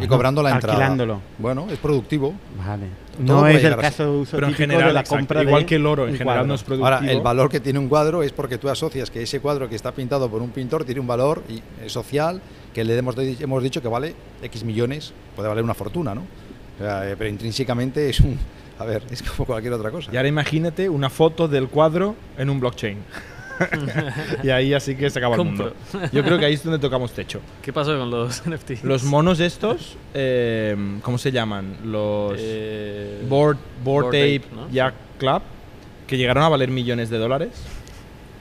y cobrando la entrada. alquilándolo. Bueno, es productivo. Vale. Todo No puede es el caso de uso Pero en general, de la exacto, compra igual de que el oro, en general cuadro. no es productivo. Ahora, el valor que tiene un cuadro es porque tú asocias que ese cuadro que está pintado por un pintor tiene un valor y- eh, social que le hemos, hemos dicho que vale X millones, puede valer una fortuna, ¿no? O sea, eh, pero intrínsecamente es un... A ver, es como cualquier otra cosa. Y ahora imagínate una foto del cuadro en un blockchain. <laughs> y ahí así que se acaba el mundo. Yo creo que ahí es donde tocamos techo. ¿Qué pasó con los <laughs> NFTs? Los monos estos, eh, ¿cómo se llaman? Los Eh, Board, Board Bored Ape Ape, ¿no? Yacht Club, que llegaron a valer millones de dólares.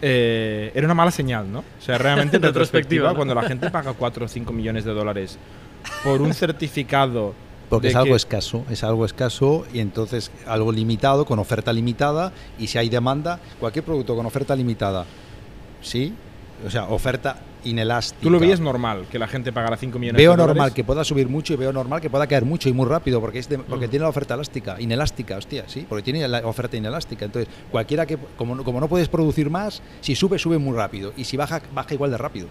eh, era una mala señal, ¿no? O sea, realmente en <laughs> En retrospectiva, retrospectiva, ¿no? cuando la gente paga 4 o 5 millones de dólares por un certificado Porque es algo que- escaso, es algo escaso y entonces algo limitado, con oferta limitada, y si hay demanda, cualquier producto con oferta limitada, ¿sí? O sea, oferta inelástica. Tú lo veías normal, que la gente pagara 5 millones Veo de dólares. normal que pueda subir mucho y veo normal que pueda caer mucho y muy rápido porque es de- porque tiene la oferta elástica, inelástica, hostia, sí, porque tiene la oferta inelástica. Entonces, cualquiera que como, no- como no puedes producir más, si sube sube muy rápido y si baja baja igual de rápido.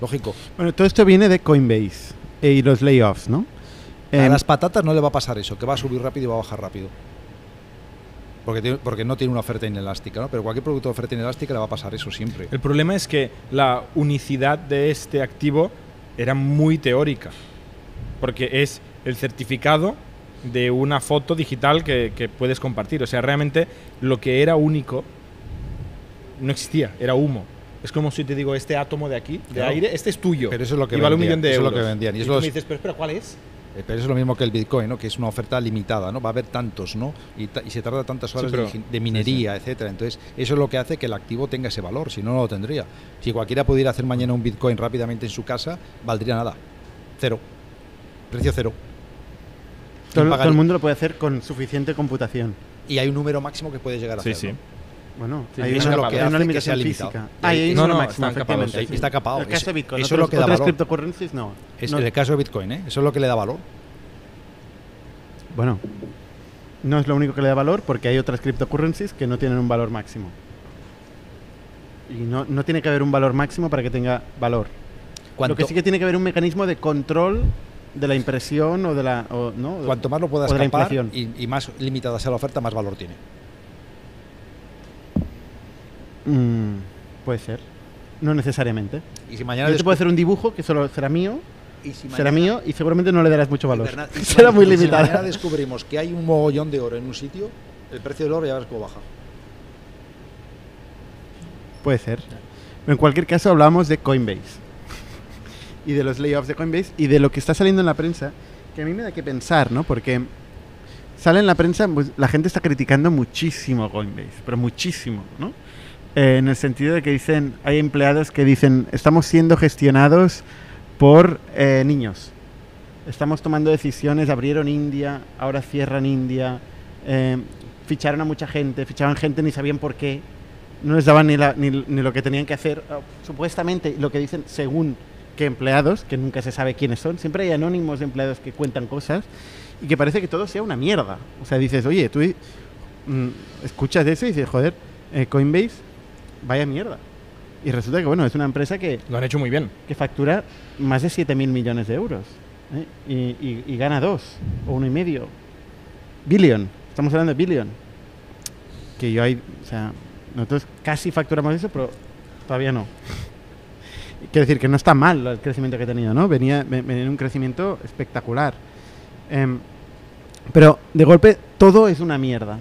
Lógico. Bueno, todo esto viene de Coinbase eh, y los layoffs, ¿no? A Em, las patatas no le va a pasar eso, que va a subir rápido y va a bajar rápido. Porque, tiene- porque no tiene una oferta inelástica, ¿no? Pero cualquier producto de oferta inelástica le va a pasar eso siempre. El problema es que la unicidad de este activo era muy teórica, porque es el certificado de una foto digital que, que puedes compartir. O sea, realmente lo que era único no existía, era humo. Es como si te digo, este átomo de aquí, de Claro. aire, este es tuyo. Pero eso es lo que y vale un vendían, millón de eso es lo euros. que vendían, y Y, eso tú los- me dices, pero espera, ¿cuál es? Eh, Pero eso es lo mismo que el Bitcoin, ¿no? Que es una oferta limitada, ¿no? Va a haber tantos, ¿no? Y, ta- y se tarda tantas Sí, horas pero- de, minería, etcétera. Entonces, eso es lo que hace que el activo tenga ese valor, si no, no lo tendría. Si cualquiera pudiera hacer mañana un Bitcoin rápidamente en su casa, valdría nada. Cero. Precio cero. todo, ¿Quién todo paga el mundo lo puede hacer con suficiente computación. Y hay un número máximo que puede llegar a Sí, hacer. sí. ¿no? Bueno, Sí, hay sí, eso una, es lo que una limitación sea física. Ah, hay no, no, sí. Está capado. El caso de Bitcoin. eso es lo que da valor. cryptocurrencies no. Es No- el caso de Bitcoin, ¿eh? Eso es lo que le da valor. Bueno, no es lo único que le da valor porque hay otras cryptocurrencies que no tienen un valor máximo. Y no, no tiene que haber un valor máximo para que tenga valor. Lo que sí que tiene que haber un mecanismo de control de la impresión o de la... o- ¿no? cuanto más lo puedas y, y más limitada sea la oferta, más valor tiene. Mm, puede ser. No necesariamente. Y si mañana Yo te puedo hacer un dibujo que solo será mío, y si será mío y seguramente no le darás mucho valor. Si <laughs> será muy y Si limitado. mañana descubrimos que hay un mogollón de oro en un sitio, el precio del oro ya ves cómo baja. Puede ser. Pero en cualquier caso hablamos de Coinbase. <laughs> y de los layoffs de Coinbase y de lo que está saliendo en la prensa, que a mí me da que pensar, ¿no? Porque sale en la prensa, pues, la gente está criticando muchísimo Coinbase, pero muchísimo, ¿no? Eh, en el sentido de que dicen, hay empleados que dicen, estamos siendo gestionados por eh, niños. Estamos tomando decisiones, abrieron India, ahora cierran India, eh, ficharon a mucha gente, fichaban gente, ni sabían por qué, no les daban ni, la- ni, ni lo que tenían que hacer. Ah, Supuestamente, lo que dicen, según que empleados, que nunca se sabe quiénes son, siempre hay anónimos de empleados que cuentan cosas y que parece que todo sea una mierda. O sea, dices, oye, tú mm, escuchas eso y dices, joder, eh, Coinbase, vaya mierda. Y resulta que, bueno, es una empresa que, Lo han hecho muy bien. que factura más de 7.000 millones de euros. ¿eh? Y, y- y gana dos, o uno y medio. Billion. Estamos hablando de billion. Que yo hay, o sea, nosotros casi facturamos eso, pero todavía no. Quiero decir que no está mal el crecimiento que ha tenido, ¿no? Venía, ve- venía en un crecimiento espectacular. Em, pero de golpe todo es una mierda.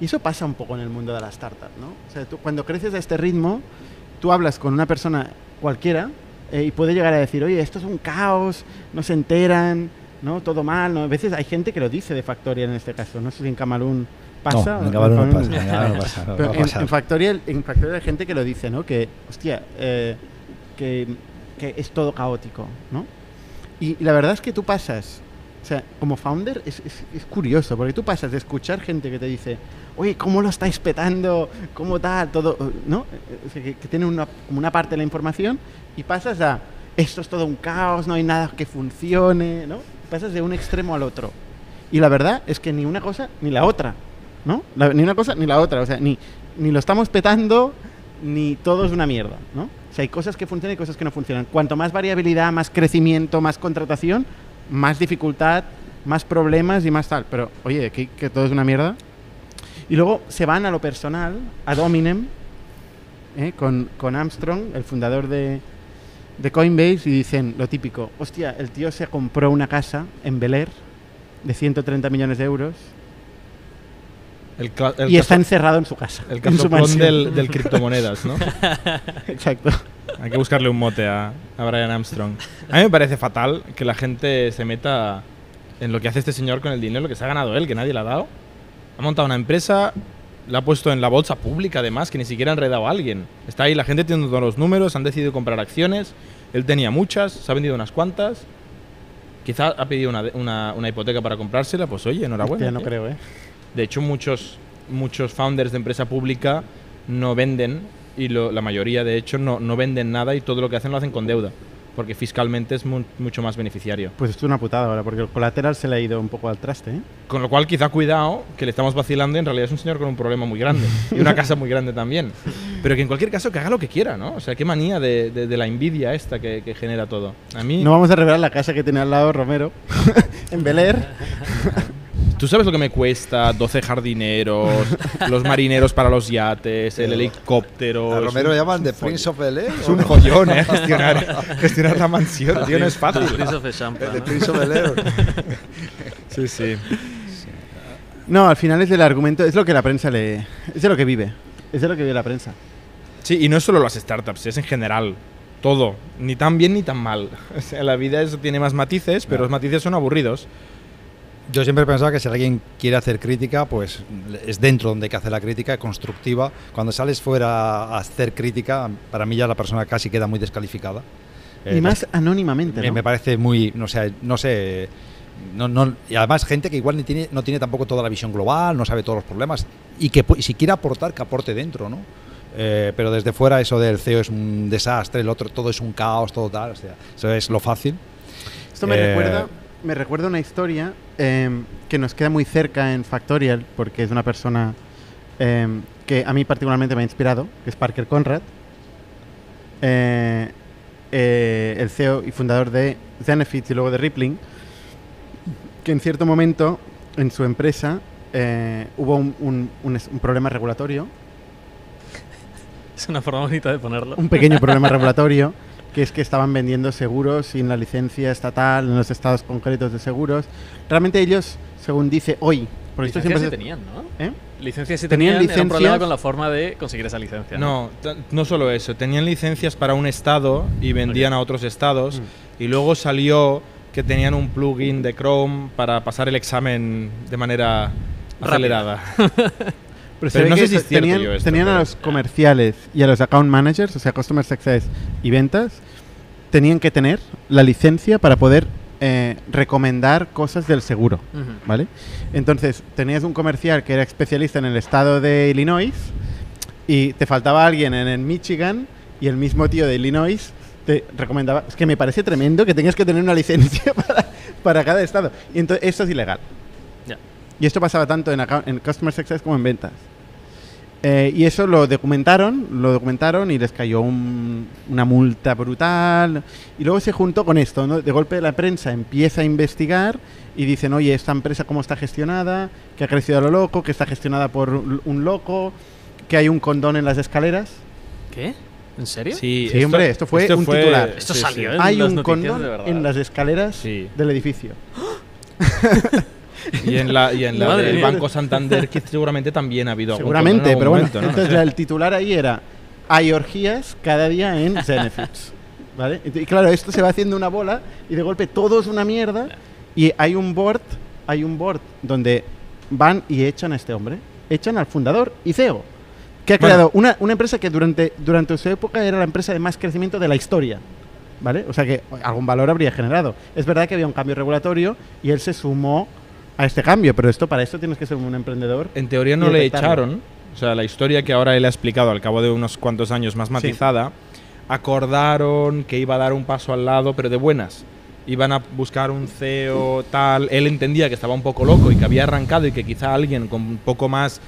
Y eso pasa un poco en el mundo de las startups, ¿no? O sea, tú, cuando creces a este ritmo, tú hablas con una persona cualquiera eh, y puede llegar a decir, oye, esto es un caos, no se enteran, ¿no? Todo mal, ¿no? A veces hay gente que lo dice de Factorial en este caso. No sé si en Camalún pasa. No, en Camalún no pasa, en Camalún no pasa, no Pero va a en, Factorial, en Factorial hay gente que lo dice, ¿no? Que, hostia, eh, que, que es todo caótico, ¿no? Y la verdad es que tú pasas, o sea, como founder es, es- es curioso, porque tú pasas de escuchar gente que te dice, oye, ¿cómo lo estáis petando? ¿Cómo tal? Todo, ¿no? O sea, que, que tiene una, una parte de la información y pasas a, esto es todo un caos, no hay nada que funcione, ¿no? Pasas de un extremo al otro. Y la verdad es que ni una cosa ni la otra, ¿no? La- ni una cosa ni la otra, o sea, ni, ni lo estamos petando, ni todo es una mierda, ¿no? O sea, hay cosas que funcionan y cosas que no funcionan. Cuanto más variabilidad, más crecimiento, más contratación, más dificultad, más problemas y más tal. Pero, oye, que, que todo es una mierda. Y luego se van a lo personal, a Dominem, ¿eh? con, con Armstrong, el fundador de, de Coinbase, y dicen lo típico, hostia, el tío se compró una casa en Bel Air de 130 millones de euros El, cla- el y está encerrado en su casa. el <laughs> mansión. del, del criptomonedas, ¿no? <laughs> Exacto. Hay que buscarle un mote a, a Brian Armstrong. A mí me parece fatal que la gente se meta en lo que hace este señor con el dinero que se ha ganado él, que nadie le ha dado. Ha montado una empresa, la ha puesto en la bolsa pública, además, que ni siquiera ha enredado a alguien. Está ahí la gente tiene todos los números, han decidido comprar acciones. Él tenía muchas, se ha vendido unas cuantas. Quizá ha pedido una, una- una hipoteca para comprársela, pues oye, enhorabuena. Hostia, no tío. creo, ¿eh? De hecho, muchos, muchos founders de empresa pública no venden, y lo- la mayoría de hecho no, no venden nada y todo lo que hacen lo hacen con deuda, porque fiscalmente es mu- mucho más beneficiario. Pues esto es una putada ahora, porque el colateral se le ha ido un poco al traste, ¿eh? Con lo cual, quizá cuidado, que le estamos vacilando y en realidad es un señor con un problema muy grande y una <laughs> casa muy grande también. Pero que en cualquier caso que haga lo que quiera, ¿no? O sea, qué manía de, de- de la envidia esta que, que genera todo. A mí, No vamos a revelar la casa que tiene al lado Romero, <laughs> en Bel Air. <laughs> ¿tú sabes lo que me cuesta 12 jardineros, <laughs> los marineros para los yates, el helicóptero? A es Romero le llaman es The. Prince of Air. Es un follón, ¿eh? <laughs> Gestionar, gestionar la mansión, tío, no es fácil. Prince of the Champa, The. Prince of Air. <laughs> Sí, sí. No, al final es del argumento, es lo que la prensa le... Es de lo que vive, es de lo que vive la prensa. Sí, y no es solo las startups, es en general. Todo. Ni tan bien ni tan mal. O sea, la vida eso tiene más matices, pero Claro. los matices son aburridos. Yo siempre he pensado que si alguien quiere hacer crítica, pues es dentro donde hay que hacer la crítica, constructiva. Cuando sales fuera a hacer crítica, para mí ya la persona casi queda muy descalificada. Eh, y más anónimamente, me, ¿no? me parece muy, no sé, no sé, no, no- y además gente que igual ni tiene, no tiene tampoco toda la visión global, no sabe todos los problemas y que y si quiere aportar, que aporte dentro, ¿no? Eh, pero desde fuera eso del CEO es un desastre, el otro todo es un caos, todo tal, o sea, eso es lo fácil. Esto me, Eh, recuerda, me recuerda una historia em, que nos queda muy cerca en Factorial, porque es una persona em, que a mí particularmente me ha inspirado, que es Parker Conrad, eh, eh, el CEO y fundador de Zenefits y luego de Rippling, que en cierto momento en su empresa eh, hubo un, un- un un problema regulatorio. Es una forma bonita de ponerlo. un pequeño problema <laughs> regulatorio, que es que estaban vendiendo seguros sin la licencia estatal en los estados concretos de seguros. Realmente ellos, según dice hoy, por esto Licencias sí siempre... se- tenían, ¿no? ¿Eh? Licencias sí Tenían tenían, era un problema licencias- con la forma de conseguir esa licencia. No, ta- no solo eso. Tenían licencias para un estado y vendían a otros estados. Mm. Y luego salió que tenían un plugin de Chrome para pasar el examen de manera acelerada. <laughs> Pero, Pero no que sé si es te- cierto tenían, yo esto, tenían a pero- los comerciales y a los account managers, o sea, customer success y ventas, tenían que tener la licencia para poder eh, recomendar cosas del seguro. Ujú. ¿vale? Entonces, tenías un comercial que era especialista en el estado de Illinois y te faltaba alguien en el Michigan y el mismo tío de Illinois te recomendaba... Es que me parece tremendo que tengas que tener una licencia <laughs> para, para cada estado. Y entonces, esto es ilegal. Ya. Y esto pasaba tanto en, account- en Customer Success como en ventas. Eh, y eso lo documentaron, lo documentaron y les cayó un- una multa brutal. Y luego se juntó con esto, ¿no? De golpe la prensa empieza a investigar y dicen, oye, esta empresa cómo está gestionada, que ha crecido a lo loco, que está gestionada por un loco, que hay un condón en las escaleras. ¿Qué? ¿En serio? Sí, Sí, hombre, esto fue un titular. Esto sí, salió, sí. ¿eh? hay las un condón en las escaleras Sí. del edificio. <gasps> <laughs> Y en la, y en la Madre del mía. Banco Santander, que seguramente también ha habido algún Seguramente, en pero algún bueno. momento, ¿no? Entonces el titular ahí era hay orgías cada día en Zenefits. ¿Vale? Y y claro, esto se va haciendo una bola y de golpe todo es una mierda y hay un board, hay un board donde van y echan a este hombre, echan al fundador y CEO, que ha Bueno. creado una, una empresa que durante, durante su época era la empresa de más crecimiento de la historia. ¿Vale? O sea que algún valor habría generado. Es verdad que había un cambio regulatorio y él se sumó a este cambio, pero esto para esto tienes que ser un emprendedor. En teoría no le echaron. O sea, la historia que ahora él ha explicado al cabo de unos cuantos años más matizada, acordaron que iba a dar un paso al lado, pero de buenas. Iban a buscar un CEO tal. Él entendía que estaba un poco loco y que había arrancado y que quizá alguien con un poco más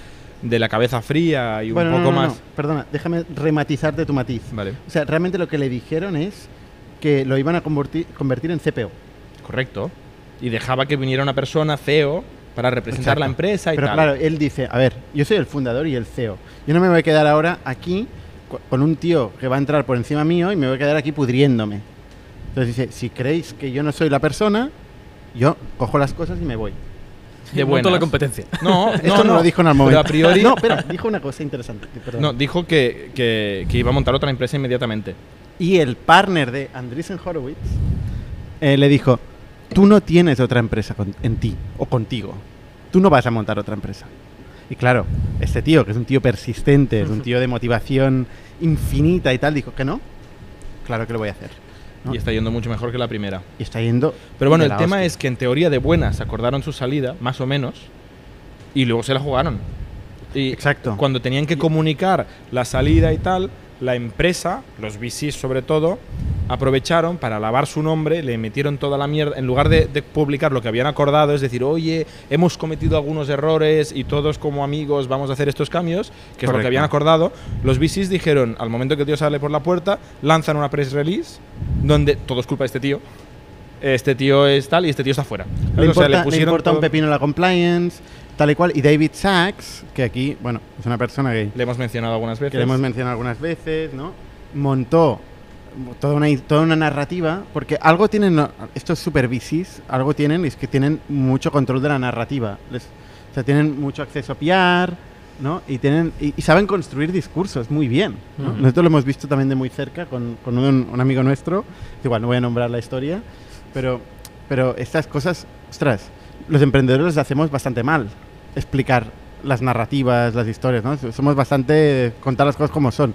de la cabeza fría y un Bueno, no, poco no, no, más. Perdona, déjame rematizarte tu matiz. Vale, O sea, realmente lo que le dijeron es que lo iban a convertir, convertir en CPO. correcto. Y dejaba que viniera una persona, CEO, para representar Exacto. la empresa y Pero tal. claro, él dice, a ver, yo soy el fundador y el CEO. Yo no me voy a quedar ahora aquí con un tío que va a entrar por encima mío y me voy a quedar aquí pudriéndome. Entonces dice, si creéis que yo no soy la persona, yo cojo las cosas y me voy. de Monto la competencia. <laughs> No, <laughs> Esto no, no, no. lo dijo en el Pero momento. a priori. No, espera, dijo una cosa interesante. perdón. No, dijo que, que- que iba a montar otra empresa inmediatamente. Y el partner de Andreessen Horowitz eh, le dijo, tú no tienes otra empresa con- en ti o contigo. Tú no vas a montar otra empresa. Y claro, este tío, que es un tío persistente, es un tío de motivación infinita y tal, dijo que no. Claro que lo voy a hacer. ¿no? Y está yendo mucho mejor que la primera. Y está yendo... Pero bueno, el tema hostia. es que en teoría de buenas acordaron su salida, más o menos, y luego se la jugaron. Y Exacto. cuando tenían que comunicar la salida y tal, la empresa, los VCs sobre todo, aprovecharon para lavar su nombre, le metieron toda la mierda, en lugar de, de publicar lo que habían acordado, es decir, oye, hemos cometido algunos errores y todos como amigos vamos a hacer estos cambios, que es lo Correcto. que habían acordado, los VCs dijeron, al momento que el tío sale por la puerta, lanzan una press release donde todo es culpa de este tío. Este tío es tal y este tío está fuera. Le O sea, importa, le importa un pepino la compliance, tal y cual. Y David Sachs, que aquí, bueno, es una persona que Le hemos mencionado algunas veces. que le hemos mencionado algunas veces, ¿no? Montó toda una, toda una narrativa, porque algo tienen, estos super VCs, algo tienen, y es que tienen mucho control de la narrativa. Les- o sea, tienen mucho acceso a PR, ¿no? Y, tienen, y, y saben construir discursos muy bien. ¿no? Ujú. Nosotros lo hemos visto también de muy cerca con, con un, un amigo nuestro, igual no voy a nombrar la historia, pero, pero estas cosas, ostras, los emprendedores les hacemos bastante mal explicar las narrativas, las historias, ¿no? Somos bastante contar las cosas como son.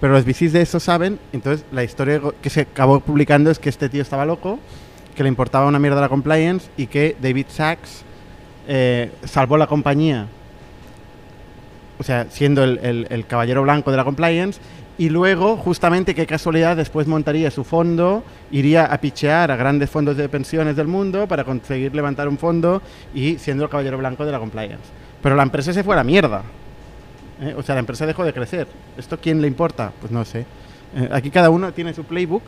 Pero los VCs de eso saben, entonces la historia que se acabó publicando es que este tío estaba loco, que le importaba una mierda la compliance y que David Sachs eh, salvó la compañía, o sea, siendo el caballero blanco de la compliance, y luego, justamente, qué casualidad, después montaría su fondo, iría a pichear a grandes fondos de pensiones del mundo para conseguir levantar un fondo y siendo el caballero blanco de la compliance. Pero la empresa se fue a la mierda. ¿eh? O sea, la empresa dejó de crecer. ¿Esto quién le importa? Pues no sé. Eh, aquí cada uno tiene su playbook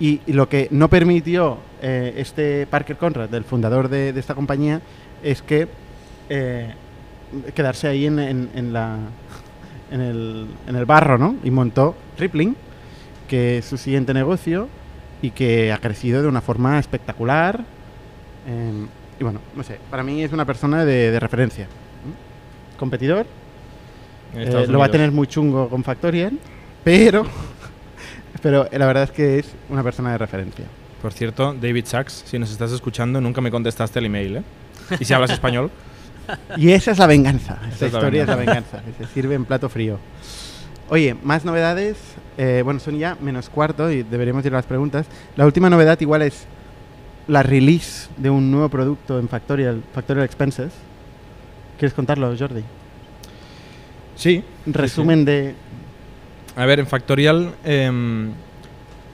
y, lo que no permitió eh, este Parker Conrad, del fundador de, esta compañía, es que quedarse ahí en la, en, el, en el barro, ¿no? Y montó Rippling, que es su siguiente negocio y que ha crecido de una forma espectacular. eh, y bueno, no sé, para mí es una persona de, de referencia. Competidor, eh, lo va a tener muy chungo con Factorial, pero, <laughs> pero la verdad es que es una persona de referencia. Por cierto, David Sachs, si nos estás escuchando, nunca me contestaste el email, ¿eh? Y si hablas español, <laughs> Y esa es la venganza. Esta es la historia es la venganza. se sirve en plato frío. Oye, más novedades. Eh, bueno, son ya menos cuarto y deberíamos ir a las preguntas. La última novedad igual es la release de un nuevo producto en Factorial, Factorial Expenses. ¿Quieres contarlo, Jordi? sí. Resumen de... A ver, en Factorial em,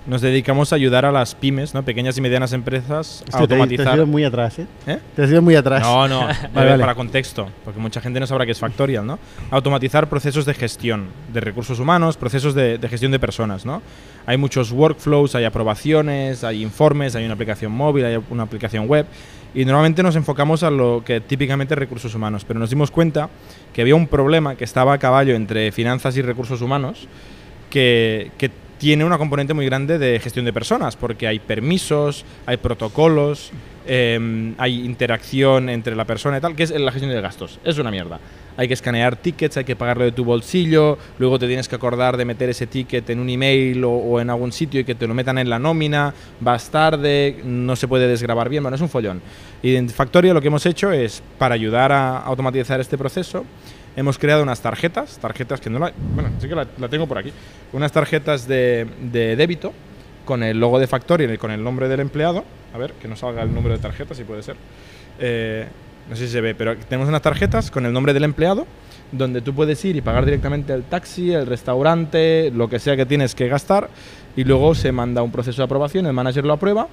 nos dedicamos a ayudar a las pymes, ¿no? pequeñas y medianas empresas, a Hostia, te, has automatizar. ido muy atrás, ¿eh? ¿Eh? Te has ido muy atrás. No, no, <laughs> vale. para contexto, porque mucha gente no sabrá qué es Factorial, ¿no? Automatizar procesos de gestión de recursos humanos, procesos de, de gestión de personas, ¿no? Hay muchos workflows, hay aprobaciones, hay informes, hay una aplicación móvil, hay una aplicación web, y normalmente nos enfocamos a lo que típicamente es recursos humanos, pero nos dimos cuenta que había un problema que estaba a caballo entre finanzas y recursos humanos, que, que tiene una componente muy grande de gestión de personas, porque hay permisos, hay protocolos, eh, hay interacción entre la persona y tal, que es la gestión de gastos. Es una mierda. Hay que escanear tickets, hay que pagarlo de tu bolsillo, luego te tienes que acordar de meter ese ticket en un email o, o en algún sitio y que te lo metan en la nómina, vas tarde, no se puede desgrabar bien, bueno, es un follón. Y en Factoria lo que hemos hecho es, para ayudar a automatizar este proceso, hemos creado unas tarjetas, tarjetas que no la... Bueno, sí que la, tengo por aquí. Unas tarjetas de, de débito con el logo de Factorial y con el nombre del empleado. A ver, que no salga el número de tarjeta, si puede ser. Eh, no sé si se ve, pero tenemos unas tarjetas con el nombre del empleado donde tú puedes ir y pagar directamente el taxi, el restaurante, lo que sea que tienes que gastar y luego se manda un proceso de aprobación, el manager lo aprueba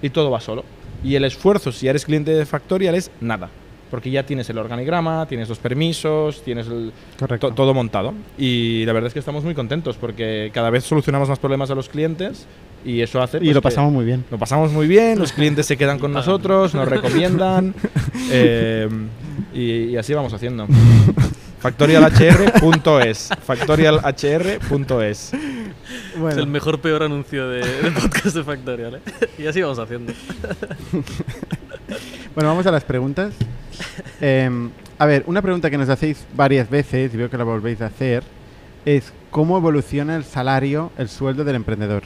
y todo va solo. Y el esfuerzo, si eres cliente de Factorial, es nada. Porque ya tienes el organigrama, tienes los permisos, tienes el, Correcto. to- todo montado. Y la verdad es que estamos muy contentos porque cada vez solucionamos más problemas a los clientes y eso hace. y pues, lo que pasamos muy bien. Lo pasamos muy bien, los clientes se quedan con nosotros, nos recomiendan <laughs> eh, y, y así vamos haciendo. Factorialhr.es. Factorialhr.es. Bueno, Es el mejor peor anuncio de, del podcast de Factorial, ¿eh? <laughs> Y así vamos haciendo. <laughs> Bueno, vamos a las preguntas. Em, a ver, una pregunta que nos hacéis varias veces, y veo que la volvéis a hacer, es cómo evoluciona el salario, el sueldo del emprendedor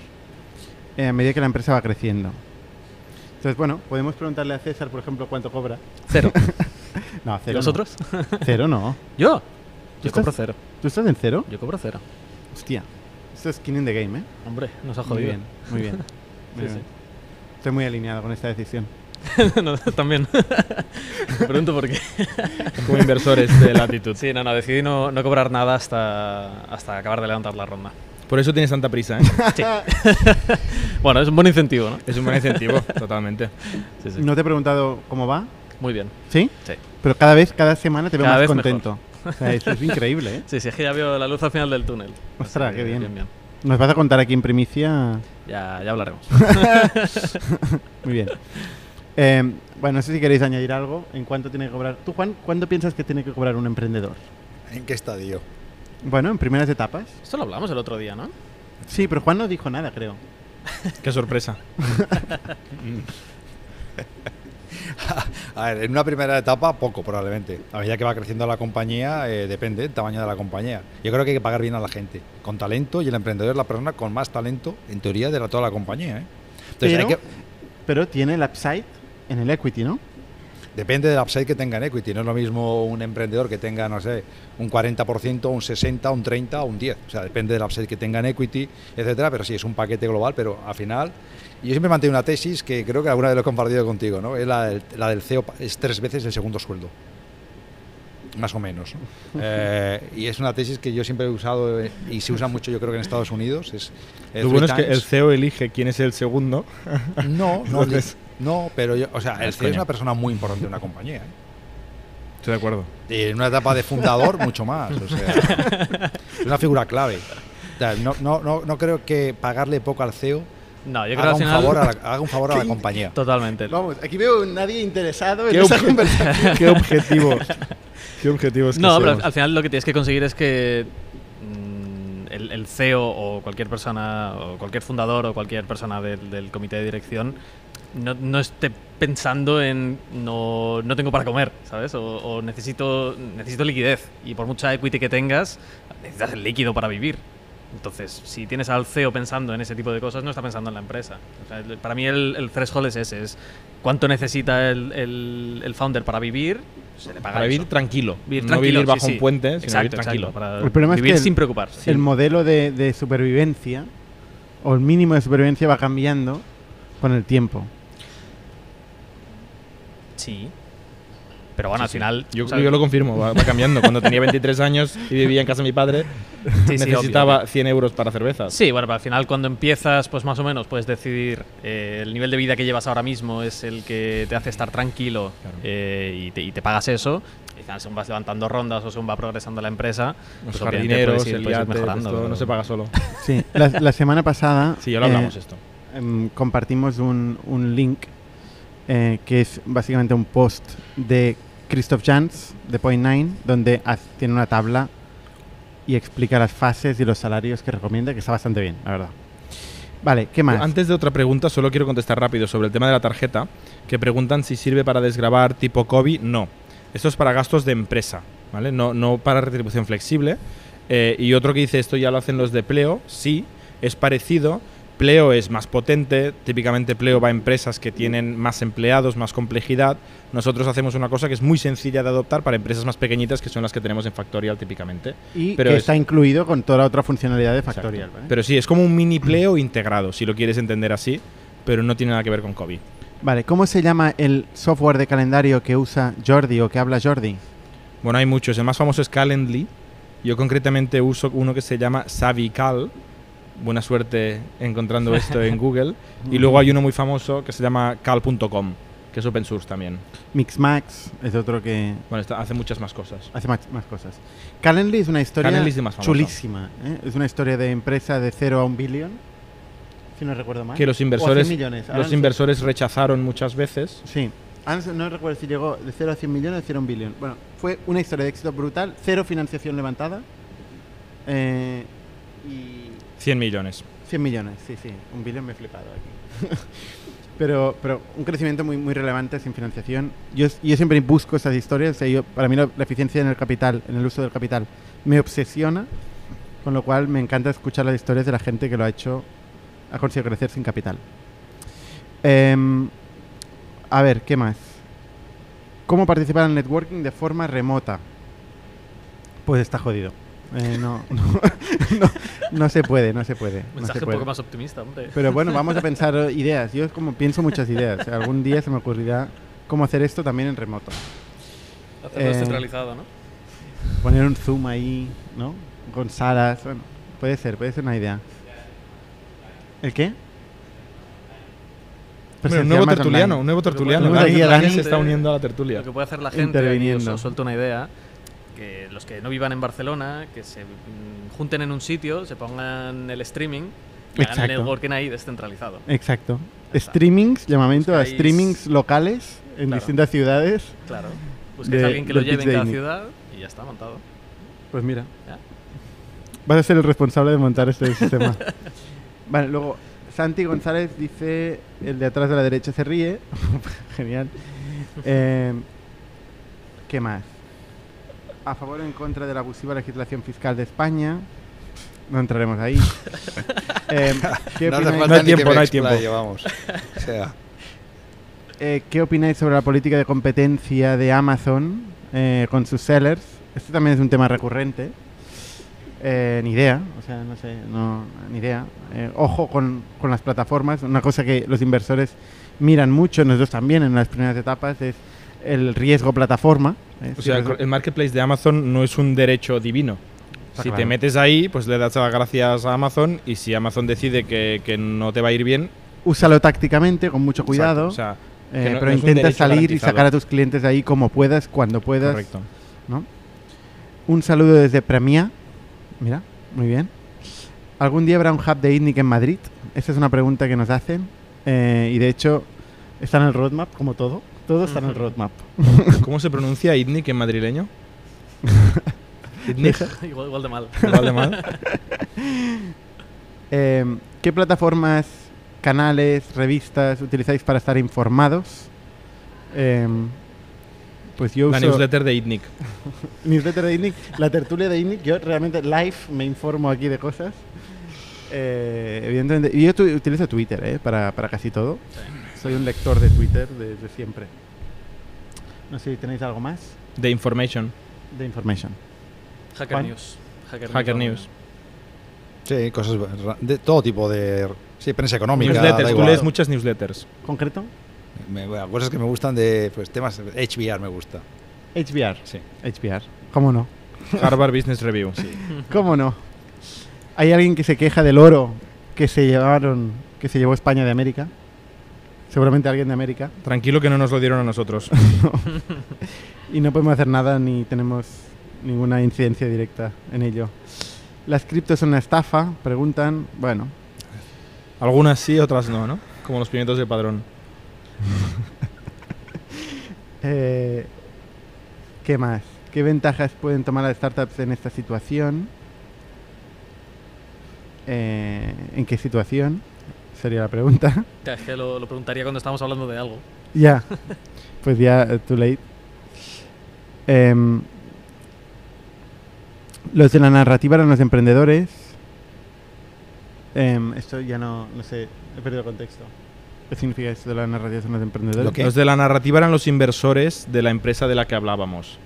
eh, a medida que la empresa va creciendo. Entonces, bueno, podemos preguntarle a César, por ejemplo, cuánto cobra. Cero. No, ¿Y cero. vosotros? No. Cero no. <laughs> Yo. ¿Tú Yo estás- cero. ¿Tú estás en cero? Yo cobro cero. Hostia. Esto es skin in the game, ¿eh? Hombre, nos ha Muy jodido. bien, muy bien. <laughs> Muy Sí, bien. Estoy muy alineado con esta decisión. <laughs> No, también. Me <laughs> pregunto por qué. <laughs> Como inversores de latitud. Sí, no, no, decidí no, no cobrar nada hasta, hasta acabar de levantar la ronda. Por eso tienes tanta prisa, ¿eh? Sí. bueno, es un buen incentivo, ¿no? Es un buen incentivo, totalmente. Sí, sí. No te he preguntado cómo va, Muy bien. ¿sí? Sí. Pero cada vez, cada semana te veo Cada más contento. O sea, eso es increíble, ¿eh? Sí, sí, es que ya veo la luz al final del túnel. Ostras, Así qué bien. bien, bien. Nos vas a contar aquí en primicia. Ya, ya hablaremos. Muy bien. Eh, bueno, no sé si queréis añadir algo en cuánto tiene que cobrar. ¿Tú, Juan, cuánto piensas que tiene que cobrar un emprendedor? ¿En qué estadio? Bueno, en primeras etapas. Esto lo hablamos el otro día, ¿no? Sí, pero Juan no dijo nada, creo. Qué sorpresa. <laughs> A ver, en una primera etapa, poco probablemente. A medida que va creciendo la compañía, eh, depende del tamaño de la compañía. Yo creo que hay que pagar bien a la gente, con talento, y el emprendedor es la persona con más talento, en teoría, de la, toda la compañía. ¿eh? Entonces, hay Pero, que, pero tiene el upside en el equity, ¿no? depende del upside que tenga en equity. No es lo mismo un emprendedor que tenga, no sé, un 40%, un 60%, un 30% o un 10%. O sea, depende del upside que tenga en equity, etcétera. Pero sí, es un paquete global, pero al final... Yo siempre mantengo una tesis que creo que alguna vez lo he compartido contigo, ¿no? Es la del, la del CEO, es tres veces el segundo sueldo. Más o menos. ¿no? <laughs> Eh, y es una tesis que yo siempre he usado eh, y se usa mucho, yo creo que en Estados Unidos. Es, eh, Lo bueno es que el CEO elige quién es el segundo. No, <laughs> no, Entonces- no, pero yo, o sea, el CEO es una persona muy importante de una compañía. ¿eh? Estoy de acuerdo. Y en una etapa de fundador, mucho más. O sea, es una figura clave. O sea, no, no, no, no creo que pagarle poco al CEO No, yo creo haga un, final. favor a la, haga un favor a la compañía. Totalmente. Vamos, aquí veo nadie interesado en ¿Qué, esta obje- conversación. qué objetivo. ¿Qué objetivo es que No, pero <laughs> al final lo que tienes que conseguir es que mm, el, el CEO o cualquier persona, o cualquier fundador o cualquier persona del, del comité de dirección no, no esté pensando en no, no tengo para comer, ¿sabes? O, o necesito, necesito liquidez. Y por mucha equity que tengas, necesitas el líquido para vivir. Entonces, si tienes al CEO pensando en ese tipo de cosas, no está pensando en la empresa. O sea, el- para mí el, el threshold es ese, es cuánto necesita el, el- el founder para vivir, se le paga Para vivir eso. tranquilo. Vivir no tranquilo, vivir bajo sí. un puente, sino Exacto, vivir tranquilo. exacto, para El problema es vivir que el- sin preocupar. El modelo de, de supervivencia o el mínimo de supervivencia va cambiando con el tiempo. Sí. Pero bueno, al Sí, sí. final. Yo, o sea, yo lo confirmo, va, va cambiando. Cuando tenía 23 años y vivía en casa de mi padre, <laughs> sí, sí, necesitaba obvio. 100 euros para cervezas. Sí, bueno, pero al final cuando empiezas, pues más o menos puedes decidir eh, el nivel de vida que llevas ahora mismo es el que te hace estar tranquilo Claro. eh, y, te, y te pagas eso. Al final según vas levantando rondas o según va progresando la empresa, Los pues jardineros, ir- el yate, mejorando. esto pero- no se paga solo. Sí, la, la semana pasada Sí, ya lo hablamos eh, esto. em, compartimos un, un link eh, que es básicamente un post de Christoph Jans de Point Nine, donde tiene una tabla y explica las fases y los salarios que recomienda, que está bastante bien, la verdad. Vale, ¿qué más? Antes de otra pregunta, solo quiero contestar rápido sobre el tema de la tarjeta, que preguntan si sirve para desgravar tipo COVID. No. Esto es para gastos de empresa, ¿vale? No, no para retribución flexible. Eh, y otro que dice esto ya lo hacen los de Pleo, sí, es parecido. Pleo es más potente, típicamente Pleo va a empresas que tienen más empleados, más complejidad. Nosotros hacemos una cosa que es muy sencilla de adoptar para empresas más pequeñitas, que son las que tenemos en Factorial típicamente. y pero que es- está incluido con toda la otra funcionalidad de Factorial. ¿vale? Pero sí, es como un mini Pleo integrado, si lo quieres entender así, pero no tiene nada que ver con COVID. Vale, ¿cómo se llama el software de calendario que usa Jordi o que habla Jordi? Bueno, hay muchos. El más famoso es Calendly. Yo concretamente uso uno que se llama Savical. Buena suerte encontrando <laughs> esto en Google. Y luego hay uno muy famoso que se llama cal.com, que es open source también. Mixmax es otro que Bueno, está- hace muchas más cosas. hace más, más cosas. Calendly es una historia es más chulísima. ¿eh? Es una historia de empresa de 0 a un billón, si no recuerdo mal. Que los O a 100 inversores, millones. Los inversores rechazaron muchas veces. Sí. No sé- no recuerdo si llegó de 0 a 100 millones o de 0 a un billón. Bueno, fue una historia de éxito brutal. Cero financiación levantada. eh, y 100 millones. 100 millones, sí, sí. Un billón me he flipado aquí. <laughs> pero, pero un crecimiento muy, muy relevante sin financiación. Yo, yo siempre busco esas historias. para mí la, la eficiencia en el capital, en el uso del capital, me obsesiona. Con lo cual me encanta escuchar las historias de la gente que lo ha hecho, ha conseguido crecer sin capital. Em, a ver, ¿qué más? ¿Cómo participar en el networking de forma remota? Pues está jodido. Eh, no, no, <laughs> no, no se puede, no se puede. no Mensaje un poco más optimista, hombre. Pero bueno, vamos a <laughs> pensar ideas. Yo como pienso muchas ideas. Algún día se me ocurrirá cómo hacer esto también en remoto. Hacerlo eh, descentralizado, ¿no? Poner un zoom ahí, ¿no? Con salas. Bueno, puede ser, puede ser una idea. ¿El qué? Bueno, un nuevo tertuliano, un nuevo tertuliano. Dani. se está uniendo a la tertulia. Lo que puede hacer la gente, Interviniendo. os suelto una idea, que los que no vivan en Barcelona, que se mm, junten en un sitio, se pongan el streaming y hagan networking ahí descentralizado. Exacto. está. Streamings, llamamiento a streamings locales en Claro. distintas ciudades. Claro. Busquéis a alguien que lo lleve en cada ciudad y ya está montado. Pues mira. Ya. Vas a ser el responsable de montar este <laughs> sistema. vale, luego Santi González dice, el de atrás de la derecha se ríe. <laughs> Genial. <laughs> Eh, ¿Qué más? A favor o en contra de la abusiva legislación fiscal de España. No entraremos ahí. <laughs> Eh, ¿qué, no hace opináis, falta No hay tiempo, no hay tiempo. vamos. <laughs> O sea, eh, ¿Qué opináis sobre la política de competencia de Amazon eh, con sus sellers? Este también es un tema recurrente. Eh, ni idea, o sea, no sé, no, ni idea. Eh, ojo con, con las plataformas. Una cosa que los inversores miran mucho, nosotros también en las primeras etapas, es el riesgo plataforma. ¿eh? O sea, el, marketplace de Amazon no es un derecho divino. Está si te metes ahí, pues le das las gracias a Amazon y si Amazon decide que, que no te va a ir bien, úsalo tácticamente, con mucho cuidado, exacto, o sea, eh, no- pero no intenta salir y sacar a tus clientes de ahí como puedas, cuando puedas. correcto. ¿no? Un saludo desde Premia. Mira, muy bien. ¿Algún día habrá un hub de ITNIC en Madrid? Esa es una pregunta que nos hacen. eh, y de hecho, está en el roadmap, como todo. Todo está en el roadmap. <laughs> ¿Cómo se pronuncia ITNIC en madrileño? <laughs> ITNIC, <laughs> igual, igual de mal. igual de mal. Eh, ¿Qué plataformas, canales, revistas utilizáis para estar informados? Eh, pues yo La uso newsletter de ITNIC. newsletter de ITNIC, la tertulia de ITNIC. Yo realmente live me informo aquí de cosas. Eh, evidentemente, y yo tu- utilizo Twitter eh, para, para casi todo. Soy un lector de Twitter desde siempre. No sé si tenéis algo más De Information. de information. Hacker. News. Hacker, Hacker News. News. sí, cosas de todo tipo de. Sí, prensa económica. da Newsletters. Tú lees muchas newsletters. ¿Concreto? Me- bueno, cosas que me gustan de pues, temas. HBR me gusta. HBR. Sí. HBR. ¿Cómo no? Harvard Business Review. <laughs> ¿Cómo no? Hay alguien que se queja del oro que se llevaron, que se llevó España de América. Seguramente alguien de América. Tranquilo que no nos lo dieron a nosotros. <laughs> Y no podemos hacer nada ni tenemos ninguna incidencia directa en ello. ¿Las criptos son una estafa? Preguntan. Bueno, Algunas sí, otras no, ¿no? Como los pimientos de padrón. <laughs> eh, ¿qué más? ¿Qué ventajas pueden tomar las startups en esta situación? Eh, ¿En qué situación? Sería la pregunta. Ya, es que lo, lo preguntaría cuando estábamos hablando de algo. Ya, <laughs> pues ya, eh, too late. Em, los de la narrativa eran los emprendedores. Em, esto ya no, no sé, he perdido contexto. ¿Qué significa esto de la narrativa son los emprendedores? Lo Los de la narrativa eran los inversores de la empresa de la que hablábamos.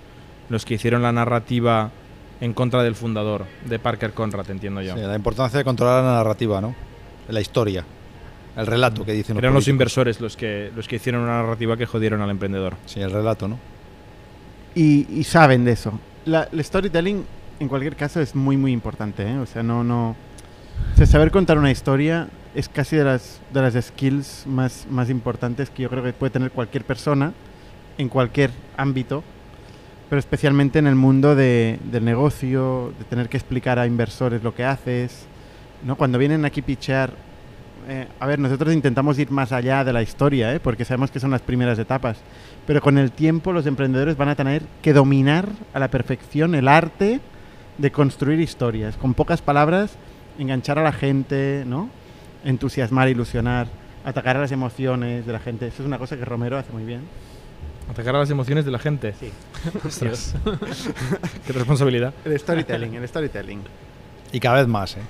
Los que hicieron la narrativa en contra del fundador de Parker Conrad, entiendo yo. Sí, la importancia de controlar la narrativa, ¿no? La historia, el relato que dicen los Eran los políticos. inversores los que, los que hicieron una narrativa que jodieron al emprendedor. Sí, el relato, ¿no? y, y saben de eso. La, el storytelling, en cualquier caso, es muy, muy importante. ¿eh? O sea, no, no. o sea, saber contar una historia es casi de las, de las skills más, más importantes que yo creo que puede tener cualquier persona en cualquier ámbito, pero especialmente en el mundo de- del negocio, de tener que explicar a inversores lo que haces. ¿no? Cuando vienen aquí a pichear, eh, a ver, nosotros intentamos ir más allá de la historia, ¿eh? porque sabemos que son las primeras etapas. Pero con el tiempo los emprendedores van a tener que dominar a la perfección el arte de construir historias. Con pocas palabras, enganchar a la gente, ¿no? Entusiasmar, ilusionar, atacar a las emociones de la gente. Eso es una cosa que Romero hace muy bien. Atacar a las emociones de la gente. Sí. <laughs> Ostras. <laughs> Qué responsabilidad. El storytelling, el storytelling. Y cada vez más, ¿eh?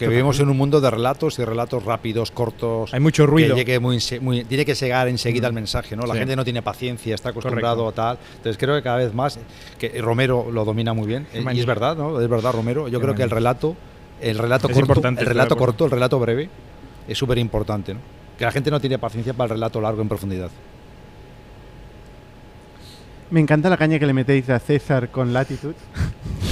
Que vivimos en un mundo de relatos y relatos rápidos, cortos. Hay mucho ruido. Que llegue muy, ense- muy- tiene que llegar enseguida el mensaje, ¿no? La Sí. gente no tiene paciencia, está acostumbrado a tal. Entonces creo que cada vez más, que Romero lo domina muy bien. eh, Y es verdad, ¿no? Es verdad, Romero. Yo Qué creo que el relato, el relato Es corto, importante, el relato corto, el relato breve, es súper importante, ¿no? Que la gente no tiene paciencia para el relato largo en profundidad. Me encanta la caña que le metéis a César con Latitude. <laughs>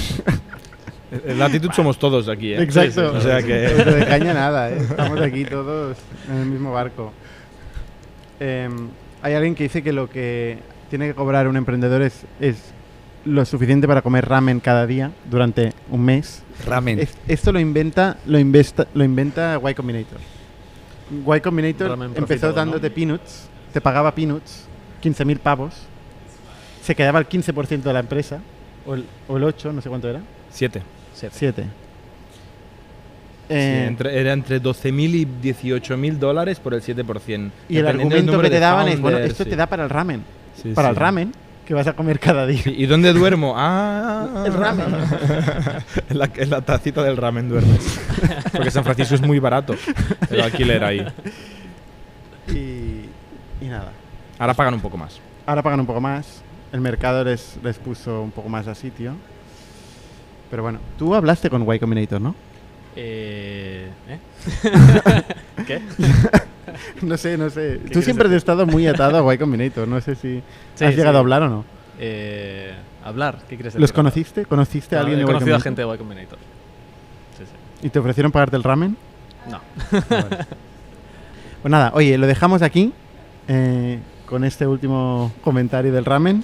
En la actitud somos todos aquí, ¿eh? Exacto. O sea que. De caña nada, ¿eh? Estamos aquí todos en el mismo barco. Em, hay alguien que dice que lo que tiene que cobrar un emprendedor es, es lo suficiente para comer ramen cada día durante un mes. Ramen. Es- esto lo inventa, lo investa, lo inventa Y Combinator. Y Combinator Ramen empezó dándote peanuts, te pagaba peanuts, 15.000 pavos, se quedaba el 15% de la empresa, o el, o el 8, no sé cuánto era, Siete. 7. Sí, entre- era entre 12.000 y 18.000 dólares por el 7%. y el argumento que te daban es, bueno, esto sí. te da para el ramen. Sí, para el ramen que vas a comer cada día. ¿Y dónde duermo? <laughs> Ah, El ramen. <laughs> en, la, en la tacita del ramen duermes. Porque San Francisco es muy barato el alquiler ahí. Y, y nada. Ahora pagan un poco más. Ahora pagan un poco más. El mercado les, les puso un poco más a sitio. Pero bueno, tú hablaste con Y Combinator, ¿no? Eh, ¿eh? <laughs> ¿Qué? <laughs> No sé, no sé. Tú siempre has estado muy <laughs> atado a Y Combinator. No sé si Sí, has llegado sí. a hablar o no. Eh, hablar, ¿qué decir? ¿Los conociste? ¿Conociste a No, alguien He de Y conocido a gente de Y Combinator. Sí, sí. ¿Y te ofrecieron pagarte el ramen? No. Pues nada, oye, lo dejamos aquí eh, con este último comentario del ramen